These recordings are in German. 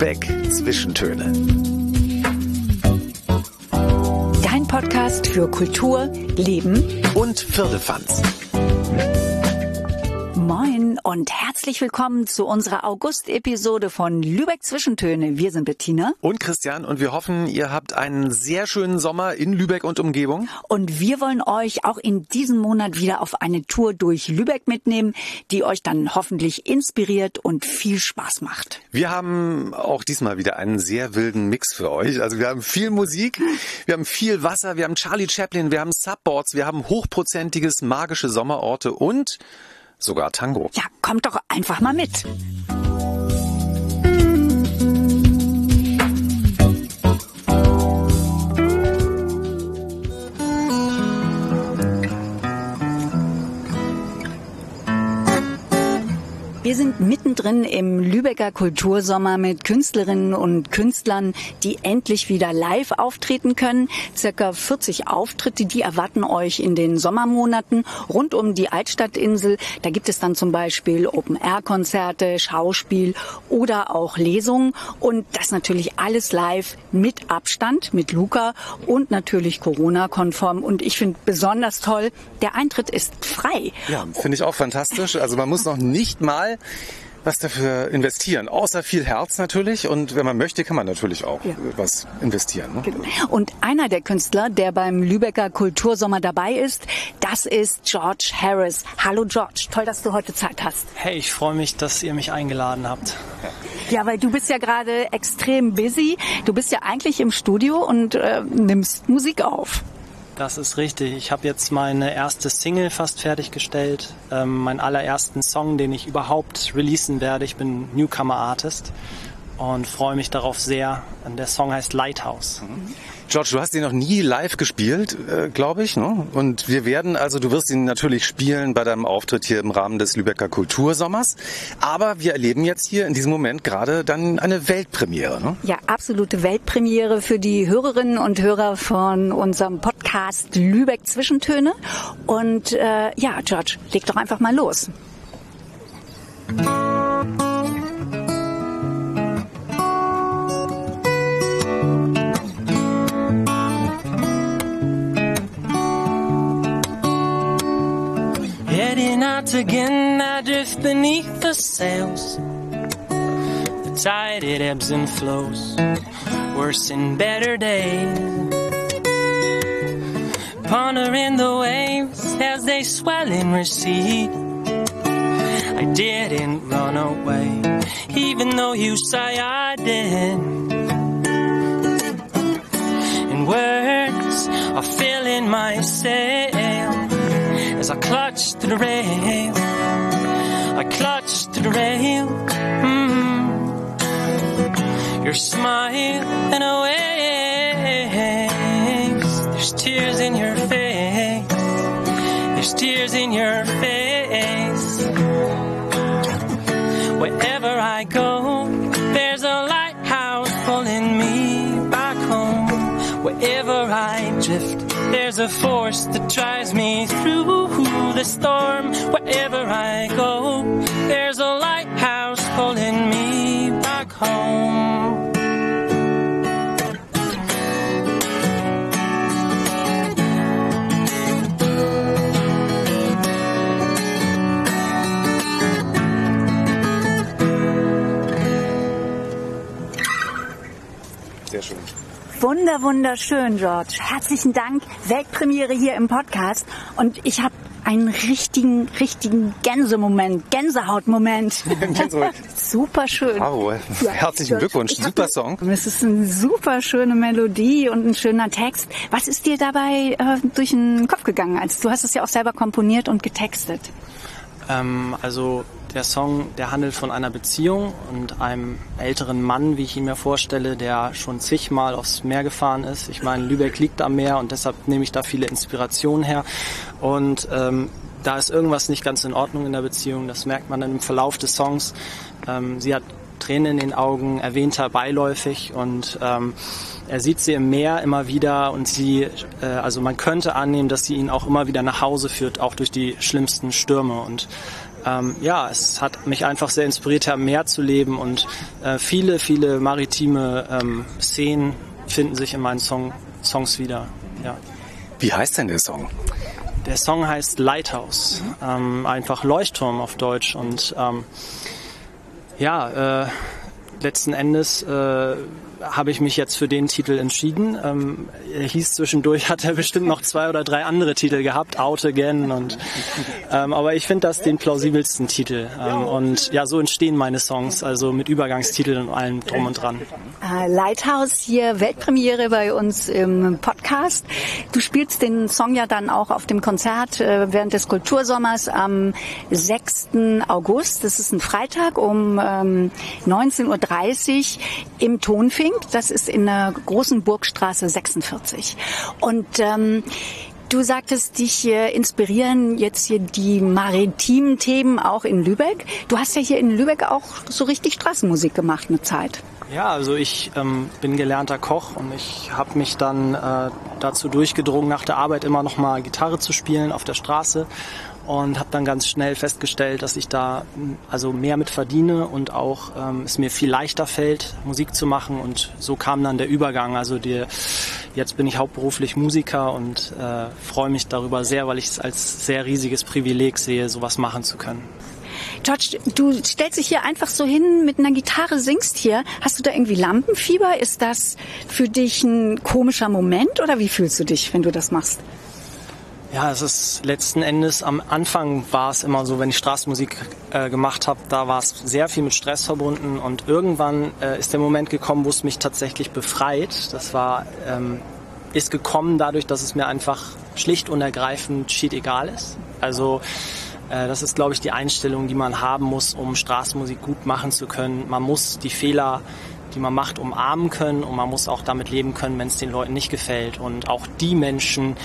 Lübeck Zwischentöne. Dein Podcast für Kultur, Leben und Firlefanz. Und herzlich willkommen zu unserer August-Episode von Lübeck Zwischentöne. Wir sind Bettina. Und Christian und wir hoffen, ihr habt einen sehr schönen Sommer in Lübeck und Umgebung. Und wir wollen euch auch in diesem Monat wieder auf eine Tour durch Lübeck mitnehmen, die euch dann hoffentlich inspiriert und viel Spaß macht. Wir haben auch diesmal wieder einen sehr wilden Mix für euch. Also wir haben viel Musik, wir haben viel Wasser, wir haben Charlie Chaplin, wir haben Subboards, wir haben hochprozentiges magische Sommerorte und sogar Tango. Ja, kommt doch einfach mal mit. Wir sind mittendrin im Lübecker Kultursommer mit Künstlerinnen und Künstlern, die endlich wieder live auftreten können. Circa 40 Auftritte, die erwarten euch in den Sommermonaten rund um die Altstadtinsel. Da gibt es dann zum Beispiel Open-Air-Konzerte, Schauspiel oder auch Lesungen. Und das natürlich alles live mit Abstand, mit Luca und natürlich Corona-konform. Und ich finde besonders toll, der Eintritt ist frei. Ja, finde ich auch fantastisch. Also man muss noch nicht mal was dafür investieren. Außer viel Herz natürlich. Und wenn man möchte, kann man natürlich auch ja. was investieren. Ne? Genau. Und einer der Künstler, der beim Lübecker Kultursommer dabei ist, das ist George Harris. Hallo George, toll, dass du heute Zeit hast. Hey, ich freue mich, dass ihr mich eingeladen habt. Ja, weil du bist ja gerade extrem busy. Du bist ja eigentlich im Studio und äh, nimmst Musik auf. Das ist richtig. Ich habe jetzt meine erste Single fast fertiggestellt, ähm, meinen allerersten Song, den ich überhaupt releasen werde. Ich bin Newcomer Artist und freue mich darauf sehr. Der Song heißt Lighthouse. Mhm. George, du hast ihn noch nie live gespielt, äh, glaube ich. Ne? Und wir werden, also du wirst ihn natürlich spielen bei deinem Auftritt hier im Rahmen des Lübecker Kultursommers. Aber wir erleben jetzt hier in diesem Moment gerade dann eine Weltpremiere. Ne? Ja, absolute Weltpremiere für die Hörerinnen und Hörer von unserem Podcast Lübeck Zwischentöne. Und äh, ja, George, leg doch einfach mal los. Once again I drift beneath the sails. The tide it ebbs and flows, worse and better days. Pondering the waves as they swell and recede. I didn't run away, even though you say I did. And words are filling my sail as I clutch to the rail. I clutch to the rail. Mm-hmm. Your smile and a waves. There's tears in your face. There's tears in your face. Wherever I go, a force that drives me through the storm. Wherever I go, there's a lighthouse pulling me back home. Sehr schön. Wunder, wunderschön, George. Herzlichen Dank. Weltpremiere hier im Podcast. Und ich habe einen richtigen, richtigen Gänsemoment, Gänsehautmoment. super schön. Wow, herzlichen Glückwunsch, super Song. Es ist eine super schöne Melodie und ein schöner Text. Was ist dir dabei äh, durch den Kopf gegangen? Also, du hast es ja auch selber komponiert und getextet. Ähm, also der Song, der handelt von einer Beziehung und einem älteren Mann, wie ich ihn mir vorstelle, der schon zigmal aufs Meer gefahren ist. Ich meine, Lübeck liegt am Meer und deshalb nehme ich da viele Inspirationen her. Und ähm, da ist irgendwas nicht ganz in Ordnung in der Beziehung. Das merkt man dann im Verlauf des Songs. Ähm, sie hat Tränen in den Augen, erwähnt er beiläufig und ähm, er sieht sie im Meer immer wieder und sie, äh, also man könnte annehmen, dass sie ihn auch immer wieder nach Hause führt, auch durch die schlimmsten Stürme und ähm, ja, es hat mich einfach sehr inspiriert, am Meer zu leben und äh, viele, viele maritime ähm, Szenen finden sich in meinen Song, Songs wieder. Ja. Wie heißt denn der Song? Der Song heißt Lighthouse, ähm, einfach Leuchtturm auf Deutsch und ähm, ja, äh, letzten Endes äh, habe ich mich jetzt für den Titel entschieden. Ähm, er hieß zwischendurch, hat er bestimmt noch zwei oder drei andere Titel gehabt, Out Again und ähm, aber ich finde das den plausibelsten Titel. Ähm, und ja, so entstehen meine Songs, also mit Übergangstiteln und allem drum und dran. Äh, Lighthouse hier Weltpremiere bei uns im Podcast. Du spielst den Song ja dann auch auf dem Konzert äh, während des Kultursommers am 6. August. Das ist ein Freitag um ähm, 19.30 Uhr im Tonfing. Fink. Das ist in der großen Burgstraße 46. Und ähm, Du sagtest, dich inspirieren jetzt hier die maritimen Themen auch in Lübeck. Du hast ja hier in Lübeck auch so richtig Straßenmusik gemacht eine Zeit. Ja, also ich ähm, bin gelernter Koch und ich habe mich dann äh, dazu durchgedrungen, nach der Arbeit immer noch mal Gitarre zu spielen auf der Straße und habe dann ganz schnell festgestellt, dass ich da also mehr mit verdiene und auch ähm, es mir viel leichter fällt, Musik zu machen und so kam dann der Übergang. Also die, jetzt bin ich hauptberuflich Musiker und äh, freue mich darüber sehr, weil ich es als sehr riesiges Privileg sehe, sowas machen zu können. George, du stellst dich hier einfach so hin mit einer Gitarre, singst hier. Hast du da irgendwie Lampenfieber? Ist das für dich ein komischer Moment oder wie fühlst du dich, wenn du das machst? Ja, es ist letzten Endes am Anfang war es immer so, wenn ich Straßenmusik äh, gemacht habe, da war es sehr viel mit Stress verbunden und irgendwann äh, ist der Moment gekommen, wo es mich tatsächlich befreit. Das war ähm, ist gekommen dadurch, dass es mir einfach schlicht und ergreifend schied egal ist. Also äh, das ist, glaube ich, die Einstellung, die man haben muss, um Straßenmusik gut machen zu können. Man muss die Fehler die man macht, umarmen können und man muss auch damit leben können, wenn es den Leuten nicht gefällt und auch die Menschen,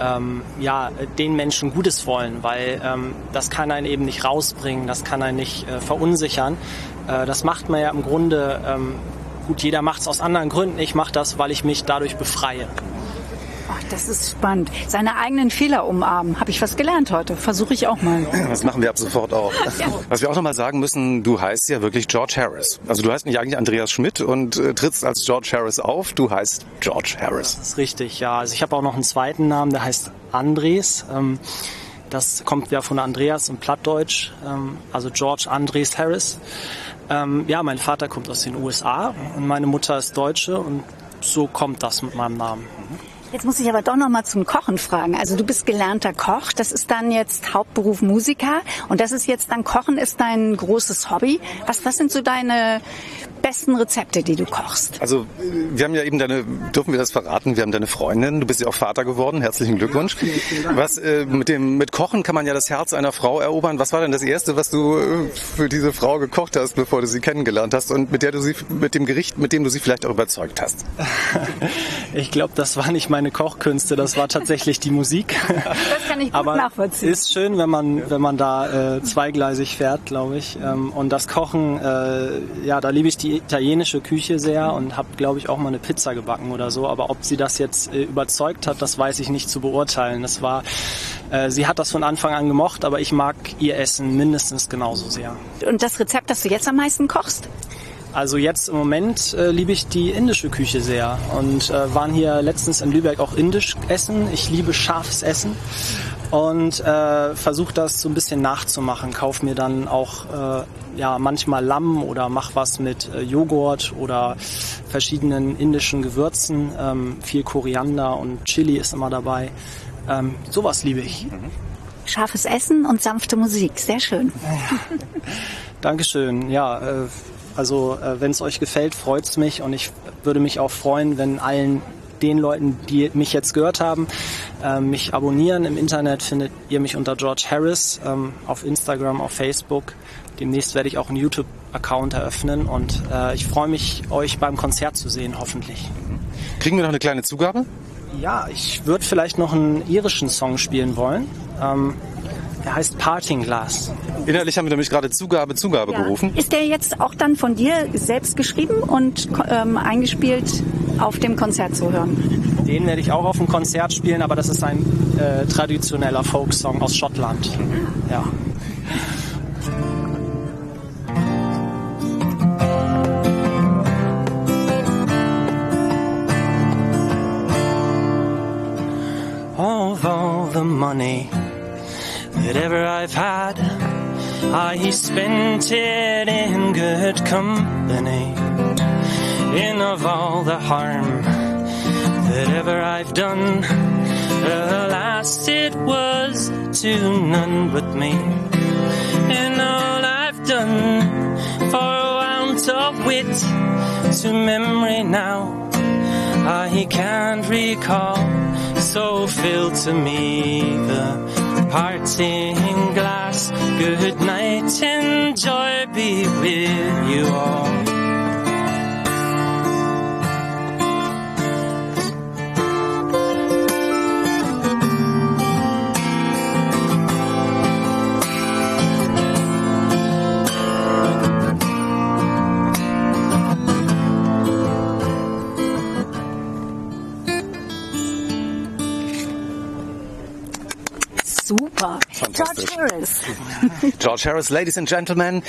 ähm, ja, den Menschen Gutes wollen, weil ähm, das kann einen eben nicht rausbringen, das kann einen nicht äh, verunsichern. Äh, das macht man ja im Grunde, ähm, gut, jeder macht es aus anderen Gründen, ich mache das, weil ich mich dadurch befreie. Ach, das ist spannend. Seine eigenen Fehler umarmen. Habe ich was gelernt heute. Versuche ich auch mal. Das machen wir ab sofort auch. Ja. Was wir auch noch mal sagen müssen, du heißt ja wirklich George Harris. Also du heißt nicht eigentlich Andreas Schmidt und äh, trittst als George Harris auf. Du heißt George Harris. Das ist richtig, ja. Also ich habe auch noch einen zweiten Namen, der heißt Andres. Ähm, das kommt ja von Andreas im Plattdeutsch, ähm, also George Andres Harris. Ähm, ja, mein Vater kommt aus den USA und meine Mutter ist Deutsche und so kommt das mit meinem Namen. Jetzt muss ich aber doch noch mal zum Kochen fragen. Also du bist gelernter Koch, das ist dann jetzt Hauptberuf Musiker und das ist jetzt dann Kochen ist dein großes Hobby. Was, was sind so deine besten Rezepte, die du kochst? Also wir haben ja eben deine, dürfen wir das verraten? Wir haben deine Freundin. Du bist ja auch Vater geworden. Herzlichen Glückwunsch. Was äh, mit dem mit Kochen kann man ja das Herz einer Frau erobern. Was war denn das erste, was du äh, für diese Frau gekocht hast, bevor du sie kennengelernt hast und mit der du sie mit dem Gericht, mit dem du sie vielleicht auch überzeugt hast? ich glaube, das war nicht meine Kochkünste. Das war tatsächlich die Musik. Das kann ich gut Aber nachvollziehen. Ist schön, wenn man wenn man da äh, zweigleisig fährt, glaube ich. Ähm, und das Kochen, äh, ja, da liebe ich die italienische Küche sehr und habe, glaube ich, auch mal eine Pizza gebacken oder so. Aber ob sie das jetzt äh, überzeugt hat, das weiß ich nicht zu beurteilen. Das war, äh, sie hat das von Anfang an gemocht, aber ich mag ihr Essen mindestens genauso sehr. Und das Rezept, das du jetzt am meisten kochst? Also jetzt im Moment äh, liebe ich die indische Küche sehr und äh, waren hier letztens in Lübeck auch indisch essen. Ich liebe scharfes Essen und äh, versuche das so ein bisschen nachzumachen. Kauf mir dann auch äh, ja manchmal Lamm oder mach was mit äh, Joghurt oder verschiedenen indischen Gewürzen. Ähm, viel Koriander und Chili ist immer dabei. Ähm, sowas liebe ich. Mhm. Scharfes Essen und sanfte Musik, sehr schön. Dankeschön. Ja, äh, also äh, wenn es euch gefällt, freut es mich und ich würde mich auch freuen, wenn allen den Leuten, die mich jetzt gehört haben, äh, mich abonnieren. Im Internet findet ihr mich unter George Harris ähm, auf Instagram, auf Facebook. Demnächst werde ich auch einen YouTube-Account eröffnen und äh, ich freue mich, euch beim Konzert zu sehen, hoffentlich. Kriegen wir noch eine kleine Zugabe? Ja, ich würde vielleicht noch einen irischen Song spielen wollen. Ähm, er heißt Parting Glass. Inhaltlich haben wir nämlich gerade Zugabe, Zugabe ja. gerufen. Ist der jetzt auch dann von dir selbst geschrieben und ähm, eingespielt auf dem Konzert zu hören. Den werde ich auch auf dem Konzert spielen, aber das ist ein äh, traditioneller Folksong aus Schottland. Ja. Of all the money that ever I've had, I spent it in good company. In of all the harm that ever I've done, last it was to none but me. And all I've done for want of wit to memory now I can't recall. So fill to me the parting glass. Good night and joy be with you all. George Harris. George Harris, Ladies and Gentlemen.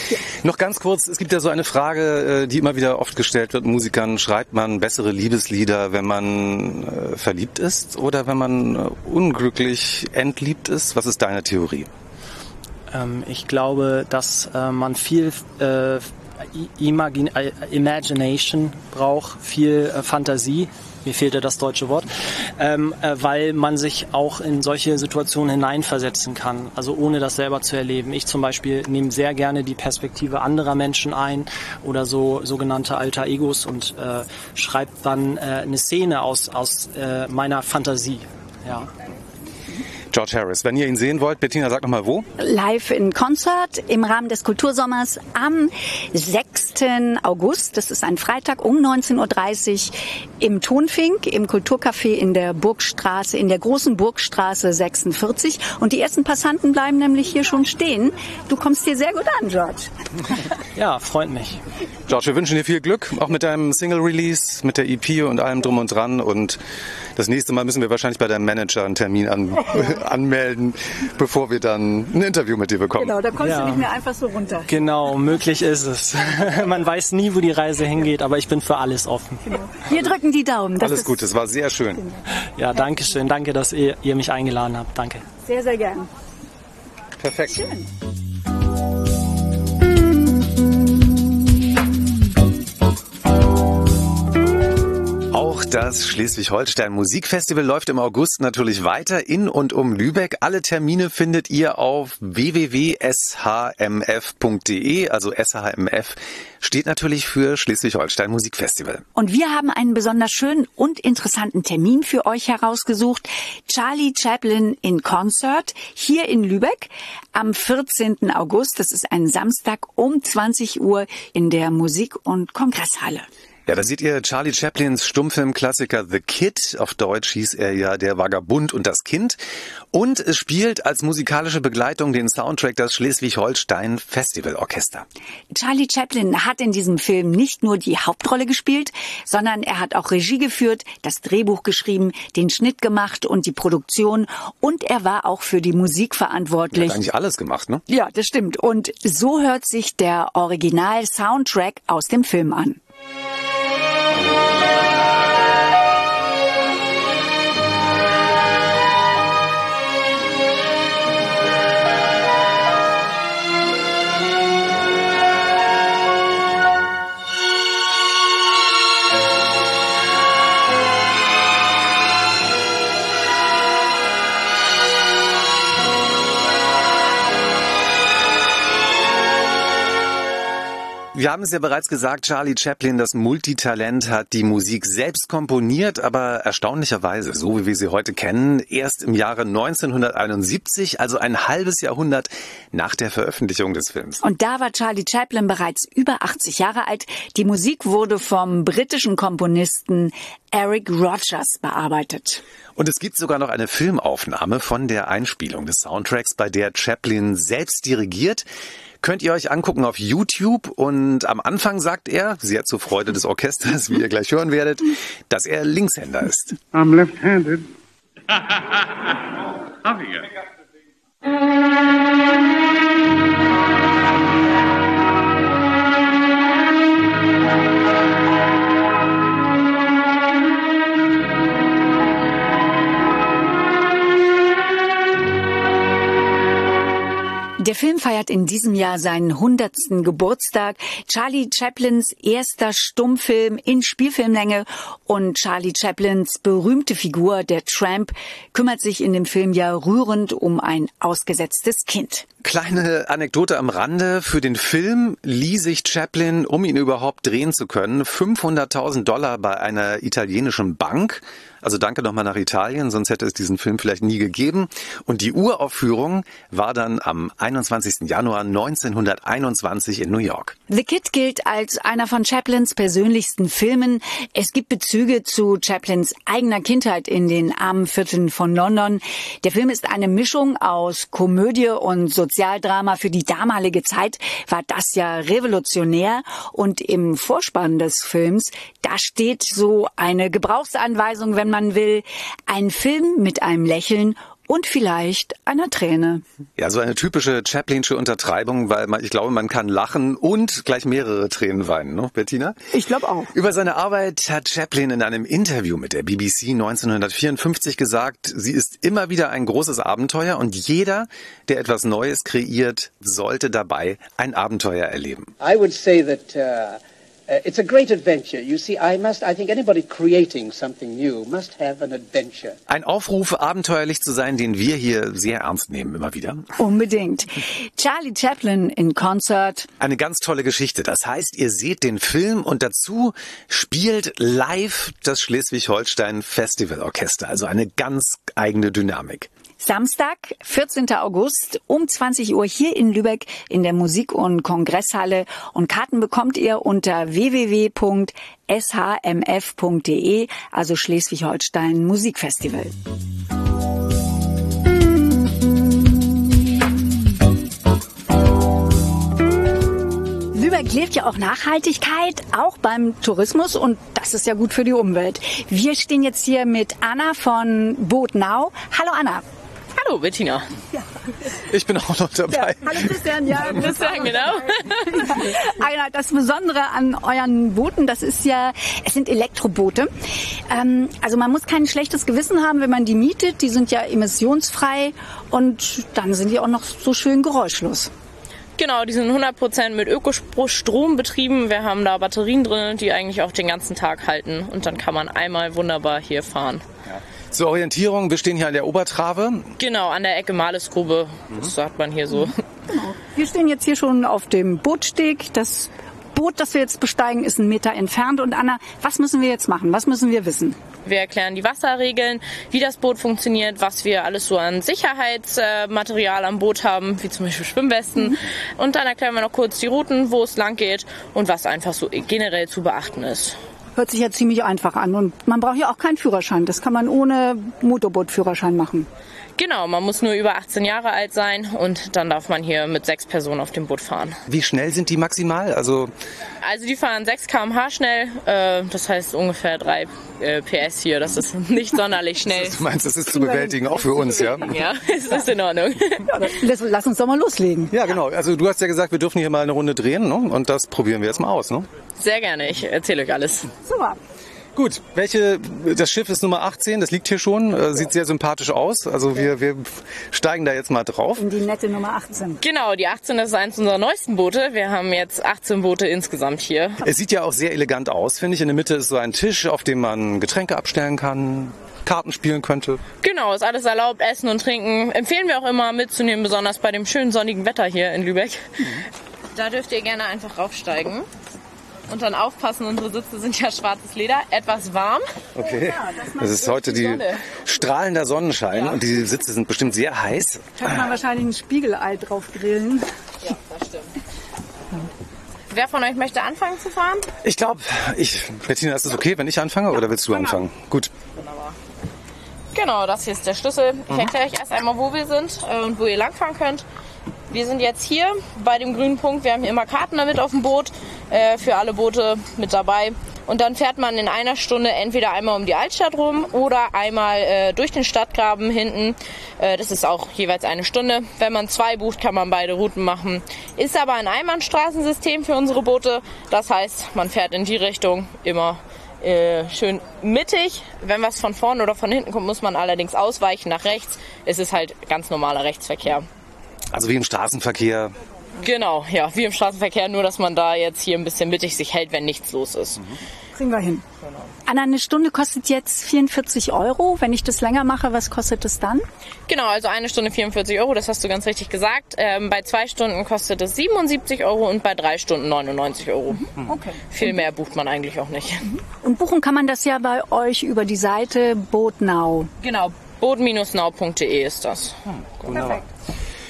Noch ganz kurz, es gibt ja so eine Frage, äh, die immer wieder oft gestellt wird, Musikern, schreibt man bessere Liebeslieder, wenn man äh, verliebt ist oder wenn man äh, unglücklich entliebt ist? Was ist deine Theorie? Ähm, ich glaube, dass äh, man viel Imagine, Imagination braucht, viel Fantasie. Mir fehlte das deutsche Wort, ähm, äh, weil man sich auch in solche Situationen hineinversetzen kann, also ohne das selber zu erleben. Ich zum Beispiel nehme sehr gerne die Perspektive anderer Menschen ein oder so sogenannte alter Egos und äh, schreibe dann äh, eine Szene aus, aus äh, meiner Fantasie. Ja. George Harris. Wenn ihr ihn sehen wollt, Bettina, sag nochmal wo. Live in Konzert im Rahmen des Kultursommers am 6. August. Das ist ein Freitag um 19.30 Uhr im Tonfink, im Kulturcafé in der Burgstraße, in der großen Burgstraße 46. Und die ersten Passanten bleiben nämlich hier schon stehen. Du kommst hier sehr gut an, George. Ja, freut mich. George, wir wünschen dir viel Glück, auch mit deinem Single-Release, mit der EP und allem drum und dran. Und das nächste Mal müssen wir wahrscheinlich bei deinem Manager einen Termin an, anmelden, bevor wir dann ein Interview mit dir bekommen. Genau, da kommst Ja. du nicht mehr einfach so runter. Genau, möglich ist es. Man weiß nie, wo die Reise hingeht, aber ich bin für alles offen. Wir drücken die Daumen. Das Alles ist gut, es war sehr schön. Ja, danke schön. Danke, dass ihr, ihr mich eingeladen habt. Danke. Sehr, sehr gern. Perfekt. Auch das Schleswig-Holstein Musikfestival läuft im August natürlich weiter in und um Lübeck. Alle Termine findet ihr auf www.shmf.de. Also SHMF steht natürlich für Schleswig-Holstein Musikfestival. Und wir haben einen besonders schönen und interessanten Termin für euch herausgesucht. Charlie Chaplin in Concert hier in Lübeck am 14. August. Das ist ein Samstag um 20 Uhr in der Musik- und Kongresshalle. Ja, da seht ihr Charlie Chaplins Stummfilmklassiker The Kid. Auf Deutsch hieß er ja Der Vagabund und das Kind. Und es spielt als musikalische Begleitung den Soundtrack das Schleswig-Holstein Festivalorchester. Charlie Chaplin hat in diesem Film nicht nur die Hauptrolle gespielt, sondern er hat auch Regie geführt, das Drehbuch geschrieben, den Schnitt gemacht und die Produktion. Und er war auch für die Musik verantwortlich. Hat eigentlich alles gemacht, ne? Ja, das stimmt. Und so hört sich der Original-Soundtrack aus dem Film an. Wir haben es ja bereits gesagt, Charlie Chaplin, das Multitalent, hat die Musik selbst komponiert, aber erstaunlicherweise, so wie wir sie heute kennen, erst im Jahre 1971, also ein halbes Jahrhundert nach der Veröffentlichung des Films. Und da war Charlie Chaplin bereits über 80 Jahre alt. Die Musik wurde vom britischen Komponisten Eric Rogers bearbeitet. Und es gibt sogar noch eine Filmaufnahme von der Einspielung des Soundtracks, bei der Chaplin selbst dirigiert. Könnt ihr euch angucken auf YouTube und am Anfang sagt er, sehr zur Freude des Orchesters, wie ihr gleich hören werdet, dass er Linkshänder ist. I'm left-handed. feiert in diesem Jahr seinen 100. Geburtstag. Charlie Chaplins erster Stummfilm in Spielfilmlänge und Charlie Chaplins berühmte Figur, der Tramp, kümmert sich in dem Film ja rührend um ein ausgesetztes Kind. Kleine Anekdote am Rande. Für den Film ließ sich Chaplin, um ihn überhaupt drehen zu können, 500.000 Dollar bei einer italienischen Bank. Also danke nochmal nach Italien, sonst hätte es diesen Film vielleicht nie gegeben. Und die Uraufführung war dann am 21. Januar 1921 in New York. The Kid gilt als einer von Chaplins persönlichsten Filmen. Es gibt Bezüge zu Chaplins eigener Kindheit in den armen Vierteln von London. Der Film ist eine Mischung aus Komödie und Sozialdrama. Für die damalige Zeit war das ja revolutionär. Und im Vorspann des Films, da steht so eine Gebrauchsanweisung, wenn man will, ein Film mit einem Lächeln und vielleicht einer Träne. Ja, so eine typische Chaplinsche Untertreibung, weil man, ich glaube, man kann lachen und gleich mehrere Tränen weinen, ne, Bettina? Ich glaube auch. Über seine Arbeit hat Chaplin in einem Interview mit der BBC 1954 gesagt, sie ist immer wieder ein großes Abenteuer und jeder, der etwas Neues kreiert, sollte dabei ein Abenteuer erleben. I would say that uh Uh, it's a great adventure. You see, I must, I think anybody creating something new must have an adventure. Ein Aufruf, abenteuerlich zu sein, den wir hier sehr ernst nehmen, immer wieder. Unbedingt. Charlie Chaplin in Concert. Eine ganz tolle Geschichte. Das heißt, ihr seht den Film und dazu spielt live das Schleswig-Holstein Festival Orchester. Also eine ganz eigene Dynamik. Samstag, 14. August um 20 Uhr hier in Lübeck in der Musik- und Kongresshalle. Und Karten bekommt ihr unter www.shmf.de, also Schleswig-Holstein Musikfestival. Lübeck lebt ja auch Nachhaltigkeit, auch beim Tourismus und das ist ja gut für die Umwelt. Wir stehen jetzt hier mit Anna von Now. Hallo Anna. Hallo Bettina. Ja. Ich bin auch noch dabei. Ja, hallo Christian, ja. Christian, genau. Ja. Das Besondere an euren Booten, das ist ja, es sind Elektroboote. Ähm, also man muss kein schlechtes Gewissen haben, wenn man die mietet. Die sind ja emissionsfrei und dann sind die auch noch so schön geräuschlos. Genau, die sind 100% mit Ökostrom betrieben. Wir haben da Batterien drin, die eigentlich auch den ganzen Tag halten. Und dann kann man einmal wunderbar hier fahren. Ja. Zur Orientierung, wir stehen hier an der Obertrave. Genau, an der Ecke Malesgrube. Mhm. Das sagt man hier so. Genau. Wir stehen jetzt hier schon auf dem Bootsteg. Das Boot, das wir jetzt besteigen, ist ein Meter entfernt. Und Anna, was müssen wir jetzt machen? Was müssen wir wissen? Wir erklären die Wasserregeln, wie das Boot funktioniert, was wir alles so an Sicherheitsmaterial am Boot haben, wie zum Beispiel Schwimmwesten. Mhm. Und dann erklären wir noch kurz die Routen, wo es lang geht und was einfach so generell zu beachten ist. Hört sich ja ziemlich einfach an. Und man braucht ja auch keinen Führerschein. Das kann man ohne Motorbootführerschein machen. Genau, man muss nur über 18 Jahre alt sein und dann darf man hier mit sechs Personen auf dem Boot fahren. Wie schnell sind die maximal? Also, also die fahren 6 km/h schnell, äh, das heißt ungefähr 3 äh, PS hier. Das ist nicht sonderlich schnell. du meinst, das ist zu bewältigen, auch für uns, ja? Ja, es ist in Ordnung. lass, lass, uns doch mal loslegen. Ja, genau. Also du hast ja gesagt, wir dürfen hier mal eine Runde drehen ne? und das probieren wir jetzt mal aus. Ne? Sehr gerne, ich erzähle euch alles. Super. Gut, welche, das Schiff ist Nummer 18, das liegt hier schon, äh, sieht sehr sympathisch aus. Also wir, wir steigen da jetzt mal drauf. In die nette Nummer 18. Genau, die 18 ist eins unserer neuesten Boote. Wir haben jetzt 18 Boote insgesamt hier. Es sieht ja auch sehr elegant aus, finde ich. In der Mitte ist so ein Tisch, auf dem man Getränke abstellen kann. Karten spielen könnte. Genau, ist alles erlaubt, Essen und Trinken. Empfehlen wir auch immer mitzunehmen, besonders bei dem schönen sonnigen Wetter hier in Lübeck. Mhm. Da dürft ihr gerne einfach raufsteigen. Und dann aufpassen, unsere Sitze sind ja schwarzes Leder, etwas warm. Okay. das, das ist heute die strahlender Sonnenschein ja. und die Sitze sind bestimmt sehr heiß. Kann man wahrscheinlich ein Spiegelei drauf grillen. Ja, das stimmt. Wer von euch möchte anfangen zu fahren? Ich glaube, ich, Bettina, ist es okay, wenn ich anfange ja, oder willst du anfangen? Gut. Wunderbar. Genau, das hier ist der Schlüssel. Ich mhm. erkläre euch erst einmal, wo wir sind äh, und wo ihr langfahren könnt. Wir sind jetzt hier bei dem grünen Punkt. Wir haben hier immer Karten damit auf dem Boot, äh, für alle Boote mit dabei. Und dann fährt man in einer Stunde entweder einmal um die Altstadt rum oder einmal äh, durch den Stadtgraben hinten. Äh, das ist auch jeweils eine Stunde. Wenn man zwei bucht, kann man beide Routen machen. Ist aber ein Einbahnstraßensystem für unsere Boote. Das heißt, man fährt in die Richtung immer äh, schön mittig. Wenn was von vorne oder von hinten kommt, muss man allerdings ausweichen nach rechts. Es ist halt ganz normaler Rechtsverkehr. Also wie im Straßenverkehr. Genau, ja, wie im Straßenverkehr, nur dass man da jetzt hier ein bisschen mittig sich hält, wenn nichts los ist. Kriegen wir hin. Anna, eine Stunde kostet jetzt 44 Euro. Wenn ich das länger mache, was kostet es dann? Genau, also eine Stunde 44 Euro, das hast du ganz richtig gesagt. Ähm, bei zwei Stunden kostet es 77 Euro und bei drei Stunden 99 Euro. Okay. Viel mehr bucht man eigentlich auch nicht. Und buchen kann man das ja bei euch über die Seite Boatnow. Genau, boden-now.de ist das. Wunderbar.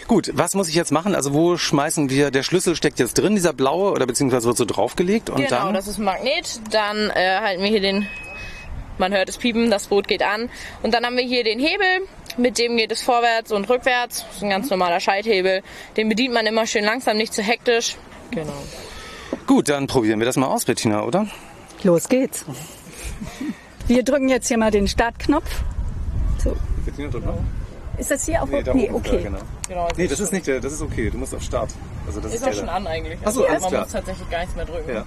Gut, was muss ich jetzt machen? Also wo schmeißen wir, der Schlüssel steckt jetzt drin, dieser blaue, oder beziehungsweise wird so draufgelegt und Genau, dann? das ist ein Magnet. Dann äh, halten wir hier den, man hört es piepen, das Boot geht an. Und dann haben wir hier den Hebel, mit dem geht es vorwärts und rückwärts. Das ist ein ganz normaler Schalthebel. Den bedient man immer schön langsam, nicht zu hektisch. Genau. Gut, dann probieren wir das mal aus, Bettina, oder? Los geht's. Wir drücken jetzt hier mal den Startknopf. So. Bettina, drück mal. Ist das hier auch? Nee, nee okay. da, genau. genau Nee, das ist nicht der, das ist okay. Du musst auf Start. Also das ist, Ist auch schon da. an eigentlich. Ach so, Also alles man klar. muss tatsächlich gar nichts mehr drücken. Ja.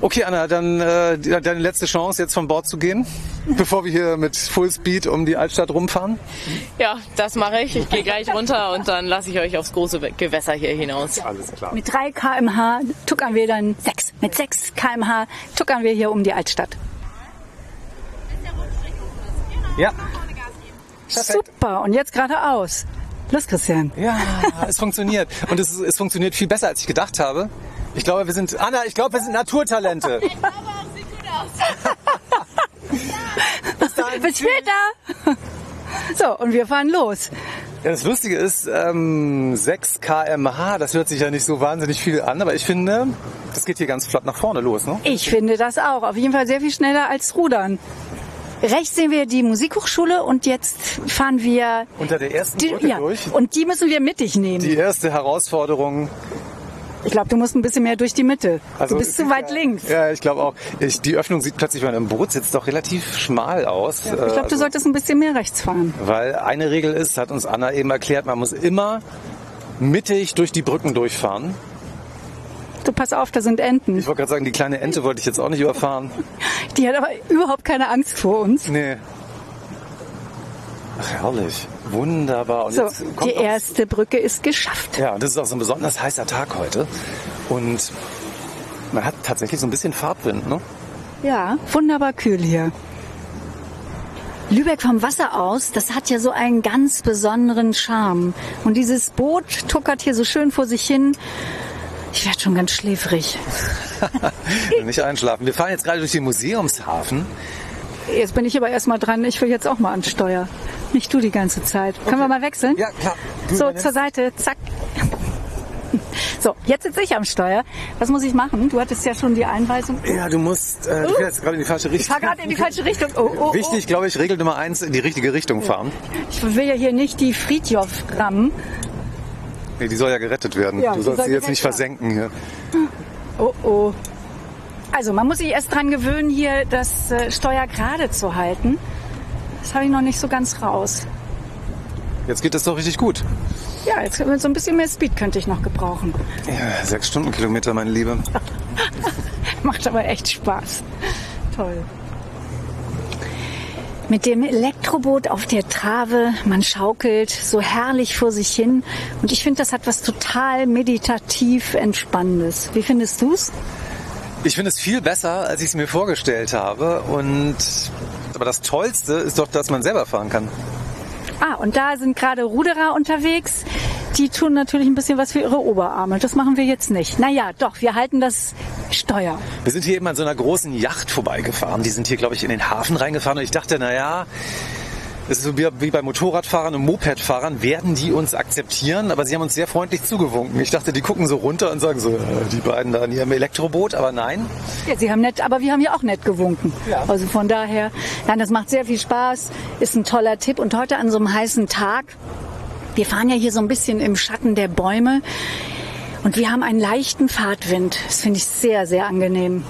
Okay, Anna, dann äh, deine letzte Chance, jetzt von Bord zu gehen, bevor wir hier mit Fullspeed um die Altstadt rumfahren. Ja, das mache ich. Ich gehe gleich runter und dann lasse ich euch aufs große Gewässer hier hinaus. Alles klar. Mit 3 kmh tuckern wir dann 6. Mit 6 kmh tuckern wir hier um die Altstadt. Ja. Perfekt. Super. Und jetzt geradeaus. Los, Christian. Ja, es funktioniert. Und es, es funktioniert viel besser, als ich gedacht habe. Ich glaube, wir sind, Anna, ich glaube, wir sind Naturtalente. Bis später. So, und wir fahren los. Ja, das Lustige ist, ähm, 6 kmh, das hört sich ja nicht so wahnsinnig viel an, aber ich finde, das geht hier ganz flott nach vorne los, ne? Ich finde das auch. Auf jeden Fall sehr viel schneller als Rudern. Rechts sehen wir die Musikhochschule und jetzt fahren wir Unter der ersten die, Brücke ja, durch. und die müssen wir mittig nehmen. Die erste Herausforderung. Ich glaube, du musst ein bisschen mehr durch die Mitte. Also du bist zu weit ja- links. Ja, ich glaube auch. Ich, die Öffnung sieht plötzlich, wenn man im Boot sitzt, doch relativ schmal aus. Ich glaube, du also, solltest ein bisschen mehr rechts fahren. Weil eine Regel ist, hat uns Anna eben erklärt, man muss immer mittig durch die Brücken durchfahren. Du pass auf, da sind Enten. Ich wollte gerade sagen, die kleine Ente wollte ich jetzt auch nicht überfahren. Die hat aber überhaupt keine Angst vor uns. Nee. Ach, herrlich. Wunderbar. Und So, jetzt kommt die erste Brücke ist geschafft. Ja, und das ist auch so ein besonders heißer Tag heute. Und man hat tatsächlich so ein bisschen Fahrtwind, ne? Ja, wunderbar kühl hier. Lübeck vom Wasser aus, das hat ja so einen ganz besonderen Charme. Und dieses Boot tuckert hier so schön vor sich hin. Ich werde schon ganz schläfrig. Nicht einschlafen. Wir fahren jetzt gerade durch den Museumshafen. Jetzt bin ich aber erstmal dran. Ich will jetzt auch mal an Steuer. Nicht du die ganze Zeit. Können wir mal wechseln? Ja, klar. Du So, zur Seite. Zack. So, jetzt sitze ich am Steuer. Was muss ich machen? Du hattest ja schon die Einweisung. Ja, du musst, äh, du fährst gerade in die falsche Ich Richtung. fahre gerade in die falsche Richtung. Oh, oh, oh. Wichtig, glaube ich, Regel Nummer eins, in die richtige Richtung fahren. Ich will ja hier nicht die Friedjof rammen. Nee, die soll ja gerettet werden. Ja, du sollst soll sie jetzt nicht werden. versenken hier. Oh oh. Also man muss sich erst dran gewöhnen, hier das äh, Steuer gerade zu halten. Das habe ich noch nicht so ganz raus. Jetzt geht es doch richtig gut. Ja, jetzt so ein bisschen mehr Speed könnte ich noch gebrauchen. Ja, sechs Stundenkilometer, meine Liebe. Macht aber echt Spaß. Toll. Mit dem Elektroboot auf der Trave, man schaukelt so herrlich vor sich hin. Und ich finde, das hat was total meditativ Entspannendes. Wie findest du's? Ich finde es viel besser, als ich es mir vorgestellt habe. Und aber das Tollste ist doch, dass man selber fahren kann. Ah, und da sind gerade Ruderer unterwegs. Die tun natürlich ein bisschen was für ihre Oberarme. Das machen wir jetzt nicht. Naja, doch, wir halten das Steuer. Wir sind hier eben an so einer großen Yacht vorbeigefahren. Die sind hier, glaube ich, in den Hafen reingefahren. Und ich dachte, na ja, es ist so wie, bei Motorradfahrern und Mopedfahrern, werden die uns akzeptieren? Aber sie haben uns sehr freundlich zugewunken. Ich dachte, die gucken so runter und sagen so, äh, die beiden da in ihrem Elektroboot. Aber nein, Ja, sie haben nett, aber wir haben ja auch nett gewunken. Also von daher, nein, das macht sehr viel Spaß, ist ein toller Tipp. Und heute an so einem heißen Tag, wir fahren ja hier so ein bisschen im Schatten der Bäume und wir haben einen leichten Fahrtwind. Das finde ich sehr, sehr angenehm.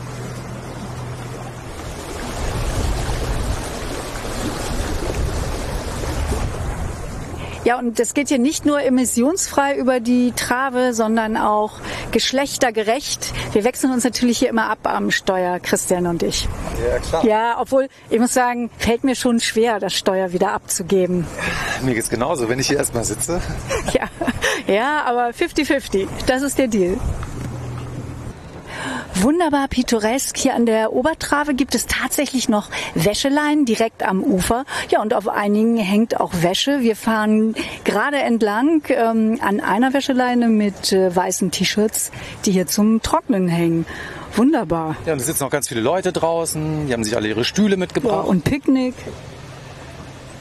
Ja, und das geht hier nicht nur emissionsfrei über die Trave, sondern auch geschlechtergerecht. Wir wechseln uns natürlich hier immer ab am Steuer, Christian und ich. ja klar. Ja, obwohl, ich muss sagen, fällt mir schon schwer, das Steuer wieder abzugeben. Mir geht's genauso, wenn ich hier erstmal sitze. Ja, Ja, aber 50-50. Das ist der Deal. Wunderbar pittoresk. Hier an der Obertrave gibt es tatsächlich noch Wäscheleinen direkt am Ufer. Ja, und auf einigen hängt auch Wäsche. Wir fahren gerade entlang ähm, an einer Wäscheleine mit äh, weißen T-Shirts, die hier zum Trocknen hängen. Wunderbar. Ja, und es sitzen noch ganz viele Leute draußen. Die haben sich alle ihre Stühle Ja, mitgebracht. und Picknick.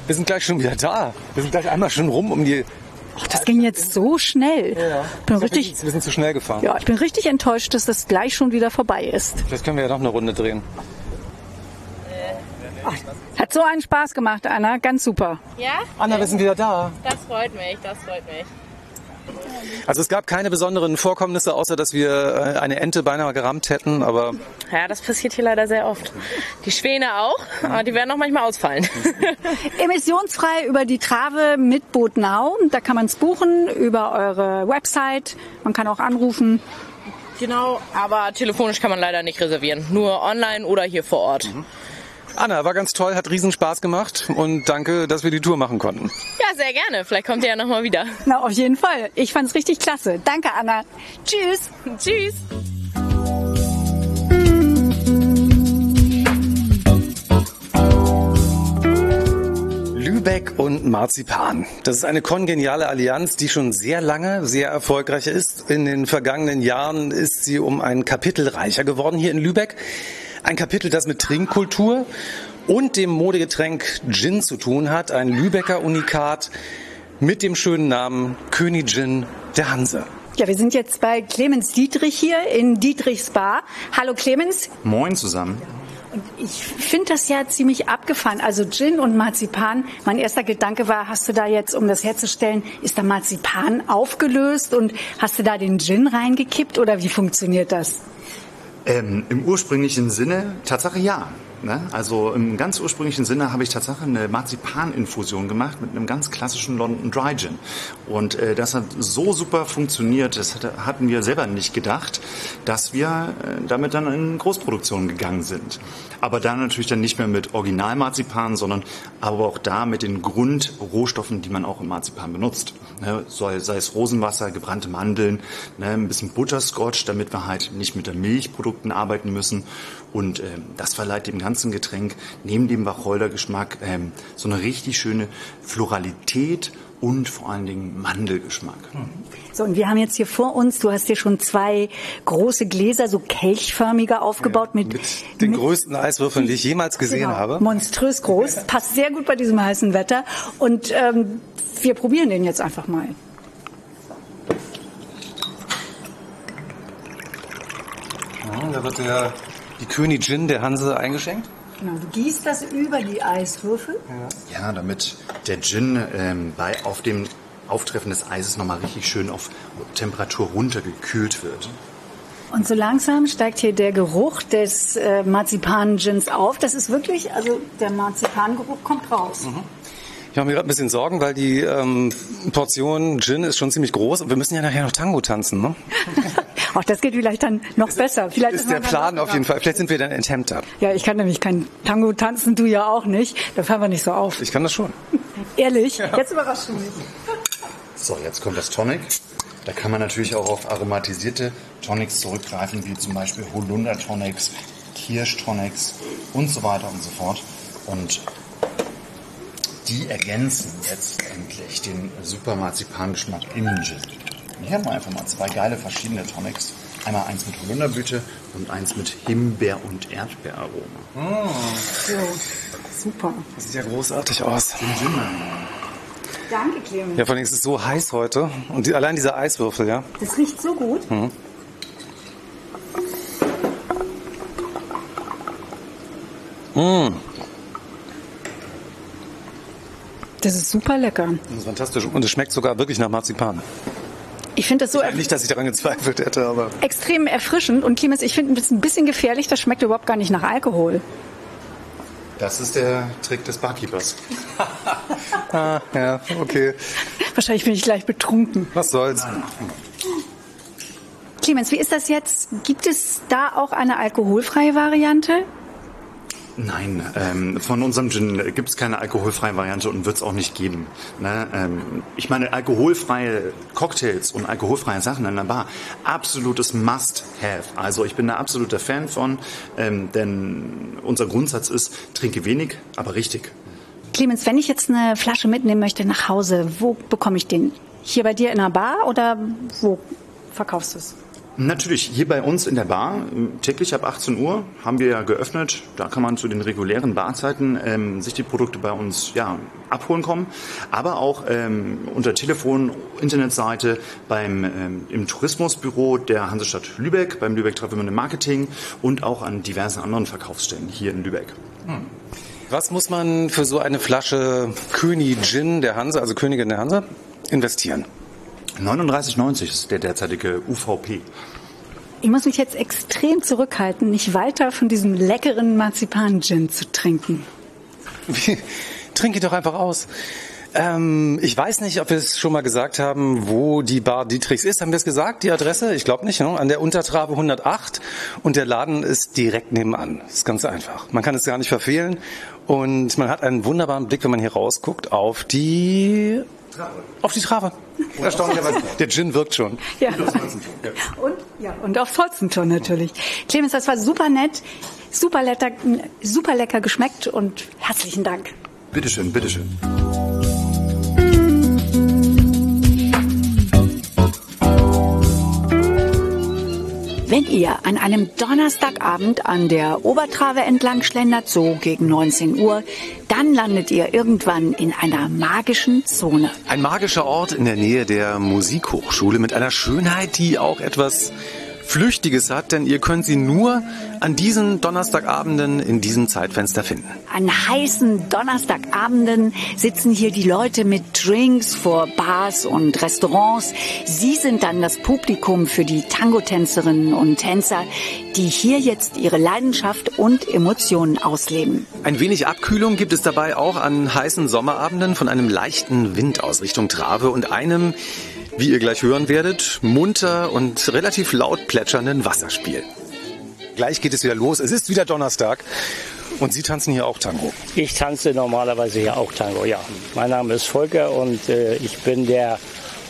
wir sind gleich schon wieder da. Wir sind gleich einmal schon rum um die. Ach, das ging jetzt so schnell. Bin richtig, Wir sind zu schnell gefahren. ja, ich bin richtig enttäuscht, dass das gleich schon wieder vorbei ist. Vielleicht können wir ja noch eine Runde drehen. Hat so einen Spaß gemacht, Anna. Ganz super. Ja? Anna, wir sind wieder da. Das freut mich, das freut mich. Also es gab keine besonderen Vorkommnisse, außer dass wir äh, eine Ente beinahe gerammt hätten, aber Ja, das passiert hier leider sehr oft. Die Schwäne auch, aber die werden auch manchmal ausfallen. Emissionsfrei über die Trave mit Boot Now. Da kann man es buchen über eure Website. Man kann auch anrufen. genau, aber telefonisch kann man leider nicht reservieren. Nur online oder hier vor Ort. Anna, war ganz toll, hat riesen Spaß gemacht und danke, dass wir die Tour machen konnten. Ja, sehr gerne. Vielleicht kommt ihr ja nochmal wieder. Na, auf jeden Fall. Ich fand's richtig klasse. Danke, Anna. Tschüss. Tschüss. Lübeck und Marzipan. Das ist eine kongeniale Allianz, die schon sehr lange sehr erfolgreich ist. In den vergangenen Jahren ist sie um ein Kapitel reicher geworden hier in Lübeck. Ein Kapitel, das mit Trinkkultur und dem Modegetränk Gin zu tun hat. Ein Lübecker Unikat mit dem schönen Namen Königin der Hanse. Ja, wir sind jetzt bei Clemens Dietrich hier in Dietrichs Bar. Hallo Clemens. Moin zusammen. Ich finde das ja ziemlich abgefahren. Also Gin und Marzipan. Mein erster Gedanke war, hast du da jetzt, um das herzustellen, ist da Marzipan aufgelöst und hast du da den Gin reingekippt oder wie funktioniert das? Ähm, Im ursprünglichen Sinne, Tatsache ja. Ne? Also im ganz ursprünglichen Sinne habe ich Tatsache eine Marzipaninfusion gemacht mit einem ganz klassischen London Dry Gin. Und äh, das hat so super funktioniert, das hatte, hatten wir selber nicht gedacht, dass wir äh, damit dann in Großproduktion gegangen sind. Aber dann natürlich dann nicht mehr mit Originalmarzipan, sondern aber auch da mit den Grundrohstoffen, die man auch im Marzipan benutzt. Ne? Sei, sei es Rosenwasser, gebrannte Mandeln, ne? ein bisschen Butterscotch, damit wir halt nicht mit den Milchprodukten arbeiten müssen. Und ähm, das verleiht dem ganzen Getränk neben dem Wacholdergeschmack ähm, so eine richtig schöne Floralität und vor allen Dingen Mandelgeschmack. So, und wir haben jetzt hier vor uns, du hast hier schon zwei große Gläser, so kelchförmige aufgebaut mit, Mit den größten Eiswürfeln, die ich jemals gesehen Genau, habe. Monströs groß, passt sehr gut bei diesem heißen Wetter. Und ähm, wir probieren den jetzt einfach mal. Ja, da wird der, Königin der Hanse eingeschenkt. Genau, du gießt das über die Eiswürfel. Ja, damit der Gin ähm, bei, auf dem Auftreffen des Eises nochmal richtig schön auf Temperatur runtergekühlt wird. Und so langsam steigt hier der Geruch des äh, Marzipan-Gins auf. Das ist wirklich, also der Marzipangeruch kommt raus. Ich mache mir gerade ein bisschen Sorgen, weil die ähm, Portion Gin ist schon ziemlich groß und wir müssen ja nachher noch Tango tanzen. Ne? Ach, das geht vielleicht dann noch besser. Vielleicht Ist der Plan auf jeden Fall. Vielleicht sind wir dann enthemmter. Ja, ich kann nämlich kein Tango tanzen, du ja auch nicht. Da fallen wir nicht so auf. Ich kann das schon. Ehrlich, jetzt überraschst du mich. So, jetzt kommt das Tonic. Da kann man natürlich auch auf aromatisierte Tonics zurückgreifen, wie zum Beispiel Holunder-Tonics, Kirsch-Tonics und so weiter und so fort. Und die ergänzen jetzt endlich den super Marzipangeschmack im Gin. Und hier haben wir einfach mal zwei geile verschiedene Tonics. Einmal eins mit Holunderblüte und eins mit Himbeer- und Erdbeeraroma. Super. Das sieht ja großartig aus. Danke, Clemens. Ja, vor allem ist es so heiß heute. Und die, allein diese Eiswürfel, ja. Das riecht so gut. Das ist super lecker. Das ist fantastisch. Und es schmeckt sogar wirklich nach Marzipan. Ich finde das so Nicht, dass ich daran gezweifelt hätte, aber. extrem erfrischend. Und Clemens, ich finde es ein bisschen gefährlich. Das schmeckt überhaupt gar nicht nach Alkohol. Das ist der Trick des Barkeepers. Ah, ja, okay. Wahrscheinlich bin ich gleich betrunken. Was soll's. Clemens, wie ist das jetzt? Gibt es da auch eine alkoholfreie Variante? Nein, ähm, von unserem Gin gibt es keine alkoholfreie Variante und wird es auch nicht geben. Ne? Ähm, ich meine, alkoholfreie Cocktails und alkoholfreie Sachen in der Bar, absolutes Must-Have. Also ich bin da absoluter Fan von, ähm, denn unser Grundsatz ist, trinke wenig, aber richtig. Clemens, wenn ich jetzt eine Flasche mitnehmen möchte nach Hause, wo bekomme ich den? Hier bei dir in der Bar oder wo verkaufst du es? Natürlich, hier bei uns in der Bar, täglich ab 18 Uhr, haben wir ja geöffnet. Da kann man zu den regulären Barzeiten ähm, sich die Produkte bei uns ja, abholen kommen. Aber auch ähm, unter Telefon, Internetseite, beim, ähm, im Tourismusbüro der Hansestadt Lübeck, beim Lübeck Travelment Marketing und auch an diversen anderen Verkaufsstellen hier in Lübeck. Hm. Was muss man für so eine Flasche König Gin der Hanse, also Königin der Hanse, investieren? 39,90 ist der derzeitige UVP. Ich muss mich jetzt extrem zurückhalten, nicht weiter von diesem leckeren Marzipan-Gin zu trinken. Trinke doch einfach aus. Ähm, ich weiß nicht, ob wir es schon mal gesagt haben, wo die Bar Dietrichs ist. Haben wir es gesagt, die Adresse? Ich glaube nicht. Ne? An der Untertrabe 108 und der Laden ist direkt nebenan. Das ist ganz einfach. Man kann es gar nicht verfehlen und man hat einen wunderbaren Blick, wenn man hier rausguckt, auf die auf die Trave. Erstaunlicherweise. Der Gin wirkt schon. Ja. Und, ja, und aufs Holzentor natürlich. Clemens, das war super nett, super lecker, super lecker geschmeckt und herzlichen Dank. Bitteschön, bitteschön. Wenn ihr an einem Donnerstagabend an der Obertrave entlang schlendert, so gegen 19 Uhr, dann landet ihr irgendwann in einer magischen Zone. Ein magischer Ort in der Nähe der Musikhochschule mit einer Schönheit, die auch etwas Flüchtiges hat, denn ihr könnt sie nur an diesen Donnerstagabenden in diesem Zeitfenster finden. An heißen Donnerstagabenden sitzen hier die Leute mit Drinks vor Bars und Restaurants. Sie sind dann das Publikum für die Tango-Tänzerinnen und Tänzer, die hier jetzt ihre Leidenschaft und Emotionen ausleben. Ein wenig Abkühlung gibt es dabei auch an heißen Sommerabenden von einem leichten Wind aus Richtung Trave und einem wie ihr gleich hören werdet, munter und relativ laut plätschernden Wasserspiel. Gleich geht es wieder los. Es ist wieder Donnerstag. Und Sie tanzen hier auch Tango? Ich tanze normalerweise hier auch Tango, ja. Mein Name ist Volker und äh, ich bin der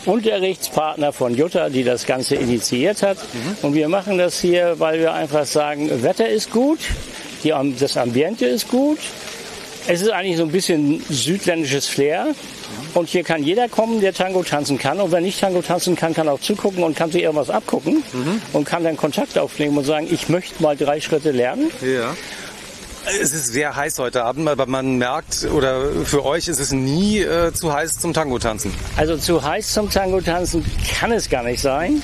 Unterrichtspartner von Jutta, die das Ganze initiiert hat. Mhm. Und wir machen das hier, weil wir einfach sagen, Wetter ist gut, die, das Ambiente ist gut. Es ist eigentlich so ein bisschen südländisches Flair. Und hier kann jeder kommen, der Tango tanzen kann. Und wer nicht Tango tanzen kann, kann auch zugucken und kann sich irgendwas abgucken mhm. und kann dann Kontakt aufnehmen und sagen, ich möchte mal drei Schritte lernen. Ja. Es ist sehr heiß heute Abend, aber man merkt, oder für euch ist es nie äh, zu heiß zum Tango tanzen. Also zu heiß zum Tango tanzen kann es gar nicht sein.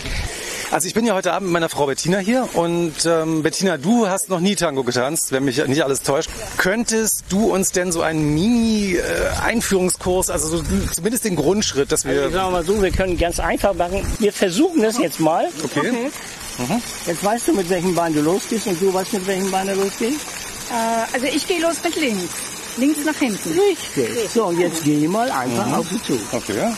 Also ich bin ja heute Abend mit meiner Frau Bettina hier und ähm, Bettina, du hast noch nie Tango getanzt, wenn mich nicht alles täuscht. Könntest du uns denn so einen Mini-Einführungskurs, also so, zumindest den Grundschritt, dass wir... Also sagen wir mal so, wir können ganz einfach machen. Wir versuchen das jetzt mal. Okay. okay. Mhm. Jetzt weißt du, mit welchem Bein du losgehst und du weißt, mit welchem Bein du losgehst? Äh, also ich gehe los mit links. Links nach hinten. Richtig. So, und jetzt geh mal einfach mhm. auf die zu. Okay,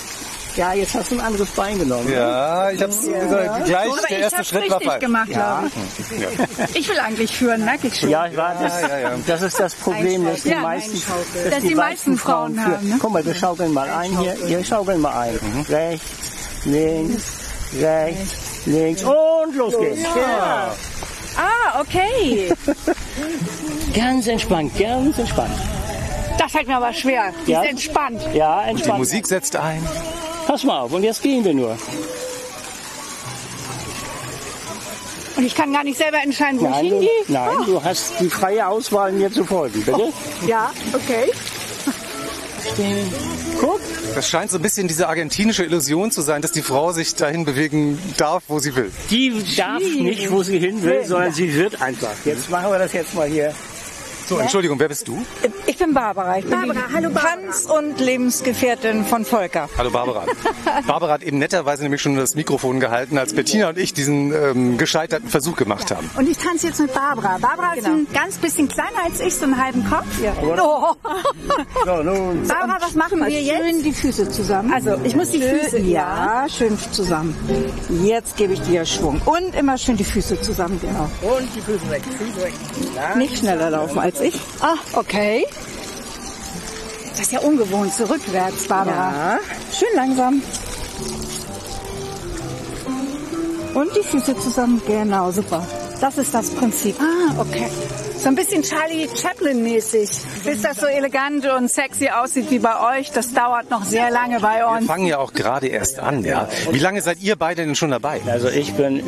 ja. Ja, jetzt hast du ein anderes Bein genommen. Ja, ich habe ja. gleich so, der erste Schritt war falsch. gemacht, ja. ich. Ja. Ich will eigentlich führen, merke ich schon. Ja, ich war, das, ja, das ist das Problem, dass die meisten, dass, dass die, die meisten Frauen, Frauen haben. Ne? Guck mal, wir schaukeln mal ein hier. Wir schaukeln mal ein. Mhm. Rechts, links, rechts, links und los geht's. Ja. Ah, okay. ganz entspannt, ganz entspannt. Das fällt mir aber schwer. Die ja. ist entspannt. Ja, entspannt. Und die Musik setzt ein. Pass mal auf, und jetzt gehen wir nur. Und ich kann gar nicht selber entscheiden, wo nein, ich hingehe? Nein, oh. du hast die freie Auswahl, mir zu folgen, bitte. Oh. Ja, okay. Guck. Das scheint so ein bisschen diese argentinische Illusion zu sein, dass die Frau sich dahin bewegen darf, wo sie will. Die darf nicht, wo sie hin will, sondern sie wird einfach. Jetzt machen wir das jetzt mal hier. So, Entschuldigung, wer bist du? Ich bin Barbara. Ich bin Barbara, hallo Barbara. Tanz- und Lebensgefährtin von Volker. Hallo Barbara. Barbara hat eben netterweise nämlich schon das Mikrofon gehalten, als Bettina und ich diesen ähm, gescheiterten Versuch gemacht haben. Und ich tanze jetzt mit Barbara. Barbara genau. ist ein ganz bisschen kleiner als ich, so einen halben Kopf. Ja. Oh. So, nun. Barbara, was machen wir jetzt? Schön die Füße zusammen. Also, ich muss die Füße, ja, schön zusammen. Jetzt gebe ich dir Schwung. Und immer schön die Füße zusammen, genau. Und die Füße weg, Füße weg. Nicht schneller laufen als als ich. Ah, okay. Das ist ja ungewohnt, so rückwärts, Barbara. Ja, schön langsam. Und die Füße zusammen. Genau, super. Das ist das Prinzip. Ah, okay. So ein bisschen Charlie Chaplin-mäßig. Bis das so elegant und sexy aussieht wie bei euch, das dauert noch sehr lange bei Wir uns. fangen ja auch gerade erst an, ja. Wie lange seid ihr beide denn schon dabei? Also ich bin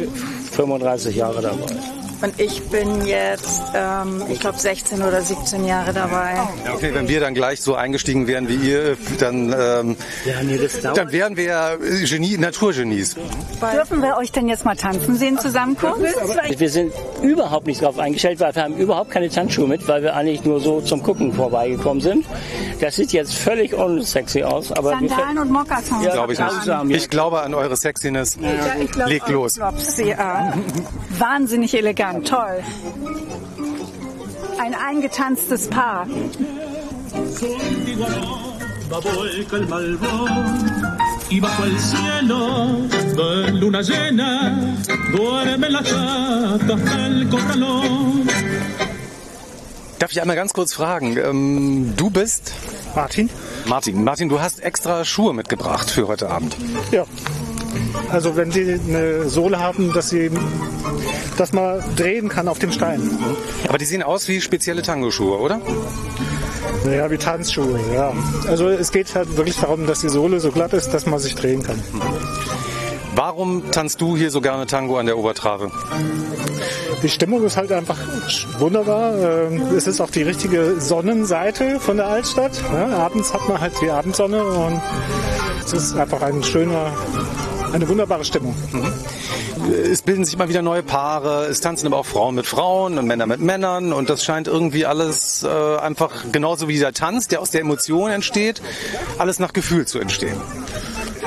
35 Jahre dabei. Und ich bin jetzt, ähm, ich glaube, 16 oder 17 Jahre dabei. Ja, okay, wenn wir dann gleich so eingestiegen wären wie ihr, dann, ähm, Ja, nee, dann wären wir ja Genie, Naturgenies. Dürfen wir euch denn jetzt mal tanzen sehen zusammen kurz? Wir sind überhaupt nicht drauf eingestellt, weil wir haben überhaupt keine Tanzschuhe mit, weil wir eigentlich nur so zum Gucken vorbeigekommen sind. Das sieht jetzt völlig unsexy aus, aber Sandalen und Mokassons. Ja, Glaube ich nicht. ja. Ich glaube an eure Sexiness. ich glaub Legt los. Klops, ja. Wahnsinnig elegant, toll. Ein eingetanztes Paar. y bajo el cielo de luna llena duermen las chatas del corralón. Darf ich einmal ganz kurz fragen? Ähm, du bist? Martin? Martin. Martin, du hast extra Schuhe mitgebracht für heute Abend. Ja. Also wenn Sie eine Sohle haben, dass sie das mal drehen kann auf dem Stein. Aber die sehen aus wie spezielle Tango-Schuhe, oder? Ja, wie Tanzschuhe, ja. Also es geht halt wirklich darum, dass die Sohle so glatt ist, dass man sich drehen kann. Warum tanzt du hier so gerne Tango an der Obertrave? Die Stimmung ist halt einfach wunderbar. Ähm, Es ist auch die richtige Sonnenseite von der Altstadt. Ja, abends hat man halt die Abendsonne und es ist einfach ein schöner, eine wunderbare Stimmung. Es bilden sich immer wieder neue Paare, es tanzen aber auch Frauen mit Frauen und Männer mit Männern und das scheint irgendwie alles äh, einfach genauso wie dieser Tanz, der aus der Emotion entsteht, alles nach Gefühl zu entstehen.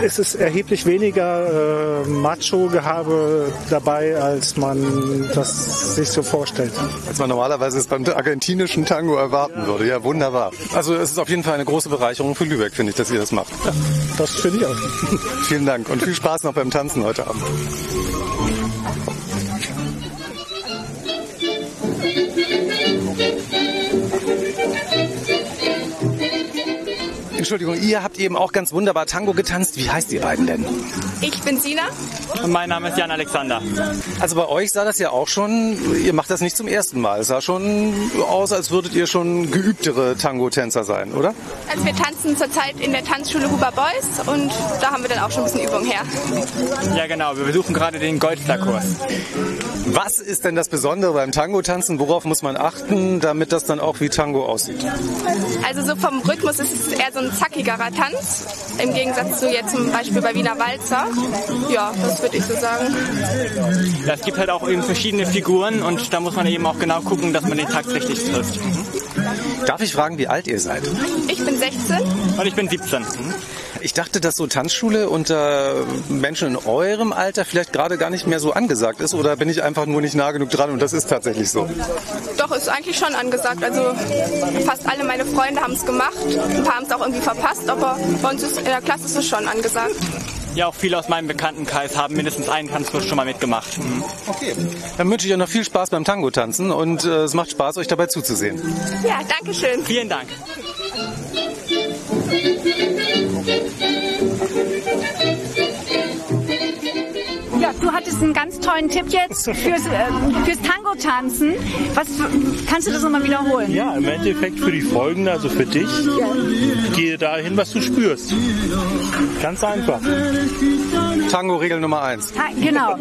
Es ist erheblich weniger äh, Macho-Gehabe dabei, als man das sich so vorstellt. Als man normalerweise es beim argentinischen Tango erwarten würde. Ja, wunderbar. Also es ist auf jeden Fall eine große Bereicherung für Lübeck, finde ich, dass ihr das macht. Das finde ich auch. Vielen Dank und viel Spaß noch beim Tanzen heute Abend. Entschuldigung, ihr habt eben auch ganz wunderbar Tango getanzt. Wie heißt ihr beiden denn? Ich bin Sina. Und mein Name ist Jan Alexander. Also bei euch sah das ja auch schon, ihr macht das nicht zum ersten Mal. Es sah schon aus, als würdet ihr schon geübtere Tango-Tänzer sein, oder? Also wir tanzen zurzeit in der Tanzschule Huber Boys und da haben wir dann auch schon ein bisschen Übung her. Ja, genau. Wir besuchen gerade den Goldstar-Kurs. Was ist denn das Besondere beim Tango-Tanzen? Worauf muss man achten, damit das dann auch wie Tango aussieht? Also so vom Rhythmus ist es eher so ein zackigerer Tanz, im Gegensatz zu jetzt zum Beispiel bei Wiener Walzer. Ja, das würde ich so sagen. Ja, es gibt halt auch eben verschiedene Figuren und da muss man eben auch genau gucken, dass man den Takt richtig trifft. Darf ich fragen, wie alt ihr seid? Ich bin 16. Und ich bin 17. Ich dachte, dass so Tanzschule unter Menschen in eurem Alter vielleicht gerade gar nicht mehr so angesagt ist oder bin ich einfach nur nicht nah genug dran und das ist tatsächlich so. Doch, ist eigentlich schon angesagt. Also fast alle meine Freunde haben es gemacht. Ein paar haben es auch irgendwie verpasst, aber bei uns ist, in der Klasse ist es schon angesagt. Ja, auch viele aus meinem Bekanntenkreis haben mindestens einen Tanzkurs schon mal mitgemacht. Okay. Dann wünsche ich euch noch viel Spaß beim Tango-Tanzen und äh, es macht Spaß, euch dabei zuzusehen. Ja, danke schön. Vielen Dank. Ja, du hattest einen ganz tollen Tipp jetzt fürs, äh, fürs Tango-Tanzen. Was kannst du das nochmal wiederholen? Ja, im Endeffekt für die Folgen, also für dich, gehe dahin, was du spürst. Ganz einfach. Tango-Regel Nummer eins. Ha, genau.